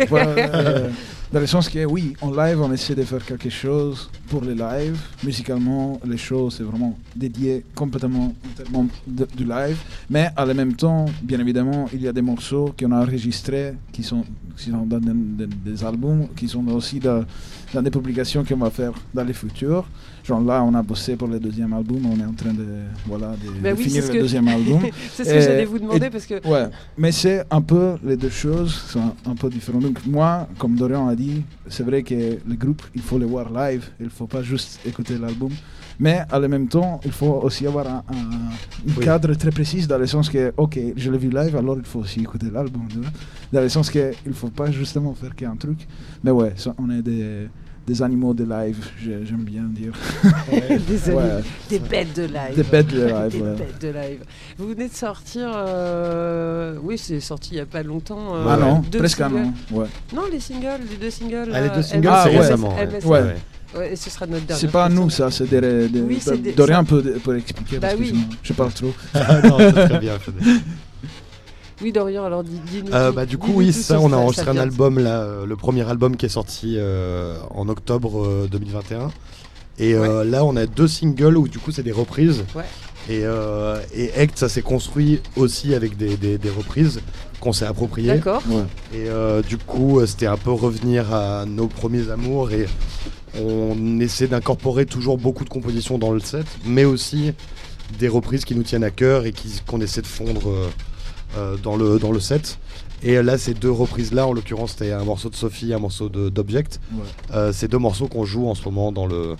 Voilà, euh, dans le sens que oui, en live, on essaie de faire quelque chose pour les lives. Musicalement, les shows, c'est vraiment dédié complètement du live. Mais en même temps, bien évidemment, il y a des morceaux qu'on a enregistrés qui sont, qui sont dans des, albums, qui sont aussi dans, dans des publications qu'on va faire dans le futur. Genre là, on a bossé pour le deuxième album, on est en train de, voilà, de, Bah de oui, finir le deuxième album. C'est ce que j'allais vous demander et- parce que Ouais, mais c'est un peu, les deux choses sont un peu différentes. Donc moi, comme Dorian a dit, c'est vrai que le groupe, il faut le voir live, il ne faut pas juste écouter l'album. Mais en même temps, il faut aussi avoir un, un- un Oui. cadre très précis dans le sens que, ok, je l'ai vu live, alors il faut aussi écouter l'album. Dans le sens qu'il ne faut pas justement faire qu'un truc. Mais ouais, ça, on est des, des animaux de live, j'ai- j'aime bien dire. des, Ouais. amis- des bêtes de live. Des bêtes de live, Des ouais. bêtes de live. Vous venez de sortir, euh, oui, c'est sorti il n'y a pas longtemps. euh, ah non, deux presque un an. Ouais. Non, les singles, les deux singles. Ah, les deux singles, Ah, c'est récemment. ouais. MS. Ouais. Ouais, et ce sera notre dernier. C'est pas à nous ça, c'est des, des- Oui, Dorian peut, peut expliquer Bah parce oui. je parle trop. Ah, non, c'est très bien. Oui, Dorian, alors dis- dis-nous. Euh, bah, du coup, oui, ça, on a enregistré un album, là, euh, le premier album qui est sorti euh, en octobre euh, 2021. Et euh, là, on a deux singles où, du coup, c'est des reprises. Ouais. Et, euh, et Act, ça s'est construit aussi avec des, des- des reprises qu'on s'est appropriées. D'accord. Et euh, du coup, c'était un peu revenir à nos premiers amours et on essaie d'incorporer toujours beaucoup de compositions dans le set, mais aussi des reprises qui nous tiennent à cœur et qui- qu'on essaie de fondre euh, dans, le, dans le set. Et là, ces deux reprises-là, en l'occurrence, c'était un morceau de Sophie, un morceau de- d'Object. Ouais. Euh, ces deux morceaux qu'on joue en ce moment dans le,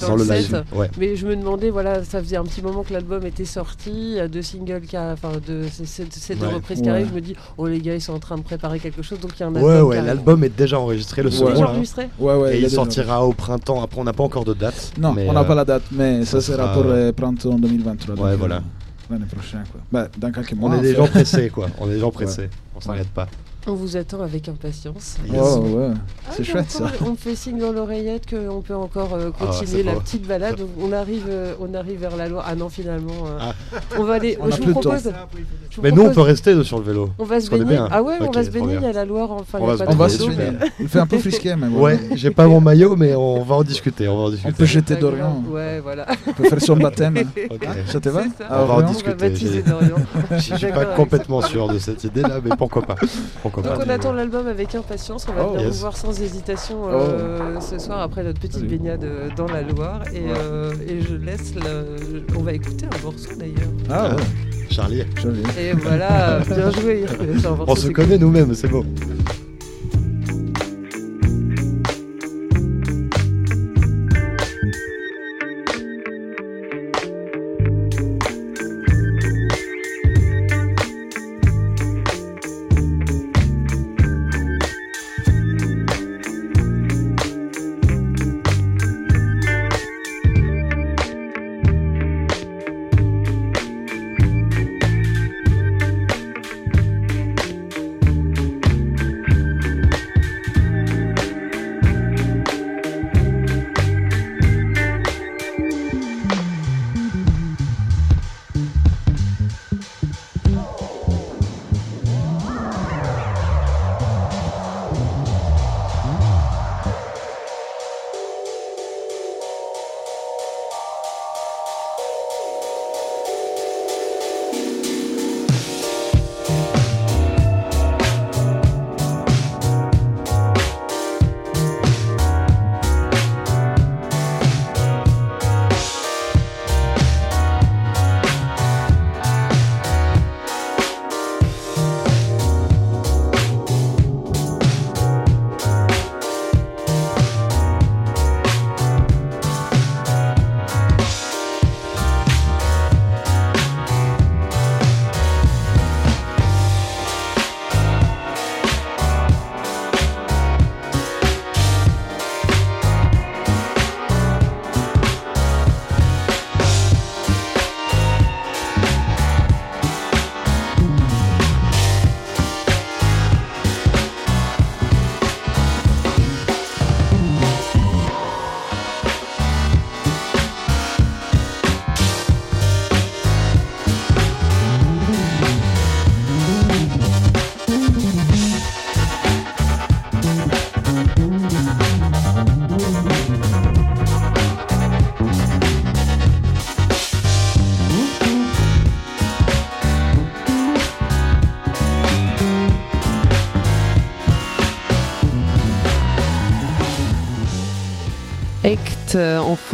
Dans dans le le set. live. Ouais. Mais je me demandais, voilà, ça faisait un petit moment que l'album était sorti, il y a deux singles, qui a- enfin de ces- deux Ouais. reprises qui arrivent. Je me dis, oh les gars, ils sont en train de préparer quelque chose, donc il y a un album. Ouais, ouais, l'album est déjà enregistré, le second. enregistré Ouais, ouais, et il sortira au printemps. Après, on n'a pas encore de date. Non, mais, on n'a euh, pas la date, mais ça, ça sera sera, pour euh, le printemps 2023. donc, Ouais, euh, voilà. L'année prochaine, quoi. Bah, dans quelques mois. On est des gens pressés, quoi. On est des gens pressés. On s'arrête pas. On vous attend avec impatience. Oh, ouais. Ah, c'est chouette ça. On me fait signe dans l'oreillette qu'on peut encore euh, Ah, continuer la petite balade. Donc, on, arrive, euh, on arrive vers la Loire. Ah non, finalement. euh, Ah. On va aller. On je vous propose. je vous Mais nous, on peut rester sur le vélo. On va se baigner. bien. Ah ouais, on va se baigner. bien. Il y a la Loire. Enfin, On y a va pas se On va baigner, se mais- Il fait un peu frisqué, mais Ouais, voilà. j'ai pas mon maillot, mais on va en discuter. On va en On discuter. peut jeter Dorian. Ouais, voilà. On peut faire son baptême. Ok. Ça te va On va en discuter. Je suis pas complètement sûr de cette idée-là, mais pourquoi pas. Pourquoi Donc pas. on attend l'album avec impatience, on va Oh. venir Yes. vous voir sans hésitation euh, ce soir après notre petite Allez. baignade euh, dans la Loire et, euh, et je laisse le... on va écouter un morceau d'ailleurs. Ah, ouais. Charlie, Joli. Et voilà, bien joué. On se connaît nous-mêmes, c'est beau.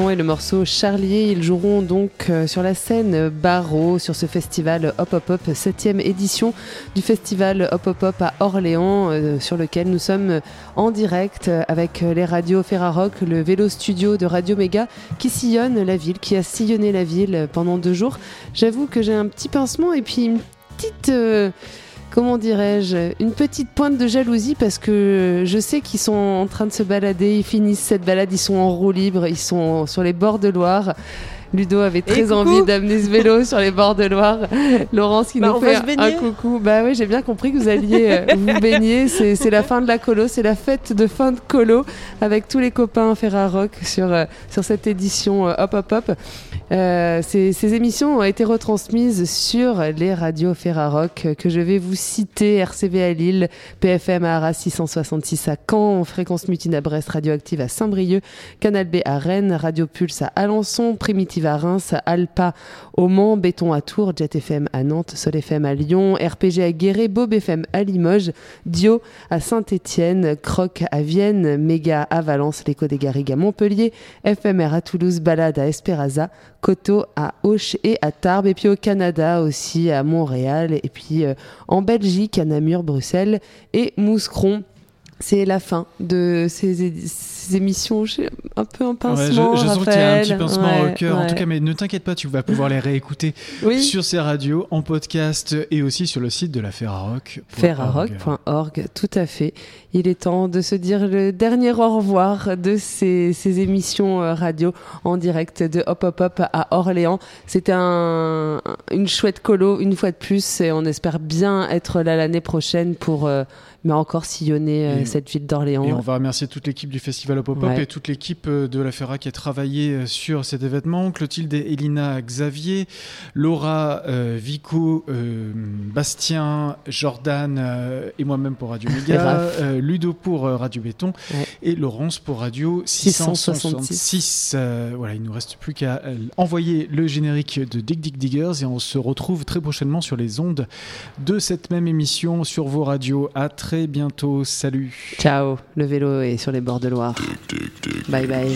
Euh, et le morceau Charlier. Ils joueront donc euh, sur la scène Barreau sur ce festival Hop Hop Hop, 7 édition du festival Hop Hop Hop à Orléans, euh, sur lequel nous sommes en direct avec les radios Ferrarock, le vélo studio de Radio Méga qui sillonne la ville, qui a sillonné la ville pendant deux jours. J'avoue que j'ai un petit pincement et puis une petite comment dirais-je, une petite pointe de jalousie parce que je sais qu'ils sont en train de se balader, ils finissent cette balade, ils sont en roue libre, ils sont sur les bords de Loire. Ludo avait très envie d'amener ce vélo sur les bords de Loire. Laurence qui Bah, nous fait un coucou. Bah oui, j'ai bien compris que vous alliez euh, vous baigner. C'est la fin de la colo, c'est la fête de fin de colo avec tous les copains Ferrarock sur, euh, sur cette édition euh, Hop Hop Hop. Euh, ces, ces émissions ont été retransmises sur les radios Ferrarock que je vais vous citer RCV à Lille, PFM à Arras 666 à Caen, Fréquence Mutine à Brest, Radioactive à Saint-Brieuc, Canal B à Rennes, Radio Pulse à Alençon, Primitive à Reims, Alpa au Mans, Béton à Tours, Jet FM à Nantes, Sol FM à Lyon, RPG à Guéret, Bob FM à Limoges, Dio à Saint-Étienne, Croc à Vienne, Méga à Valence, l'Écho des Garrigues à Montpellier, FMR à Toulouse, Balade à Esperaza, Coteau à Auch et à Tarbes, et puis au Canada aussi à Montréal, et puis euh, en Belgique à Namur, Bruxelles et Mouscron. C'est la fin de ces, é- ces émissions. J'ai un peu un Ouais, pincement. je, je sens qu'il y a un petit pincement Ouais, au cœur. En ouais. tout cas, mais ne t'inquiète pas, tu vas pouvoir les réécouter Oui. sur ces radios, en podcast et aussi sur le site de la Ferrarock. Ferrarock.org, tout à fait. Il est temps de se dire le dernier au revoir de ces, ces émissions euh, radio en direct de Hop Hop Hop à Orléans. C'était un, une chouette colo, une fois de plus, et on espère bien être là l'année prochaine pour euh, mais encore sillonner euh, Et- cette ville d'Orléans. Et on va remercier toute l'équipe du Festival Hop Hop Hop Ouais. et toute l'équipe de la Ferra qui a travaillé sur cet événement. Clotilde et Elina Xavier, Laura euh, Vico, euh, Bastien, Jordan et moi-même pour Radio Méga, Ludo pour euh, Radio Béton Ouais. et Laurence pour Radio 666. 666. Euh, voilà, il nous reste plus qu'à euh, envoyer le générique de Dig Dig Diggers et on se retrouve très prochainement sur les ondes de cette même émission sur vos radios. À très bientôt. Salut. Ciao, le vélo est sur les bords de Loire. Bye bye.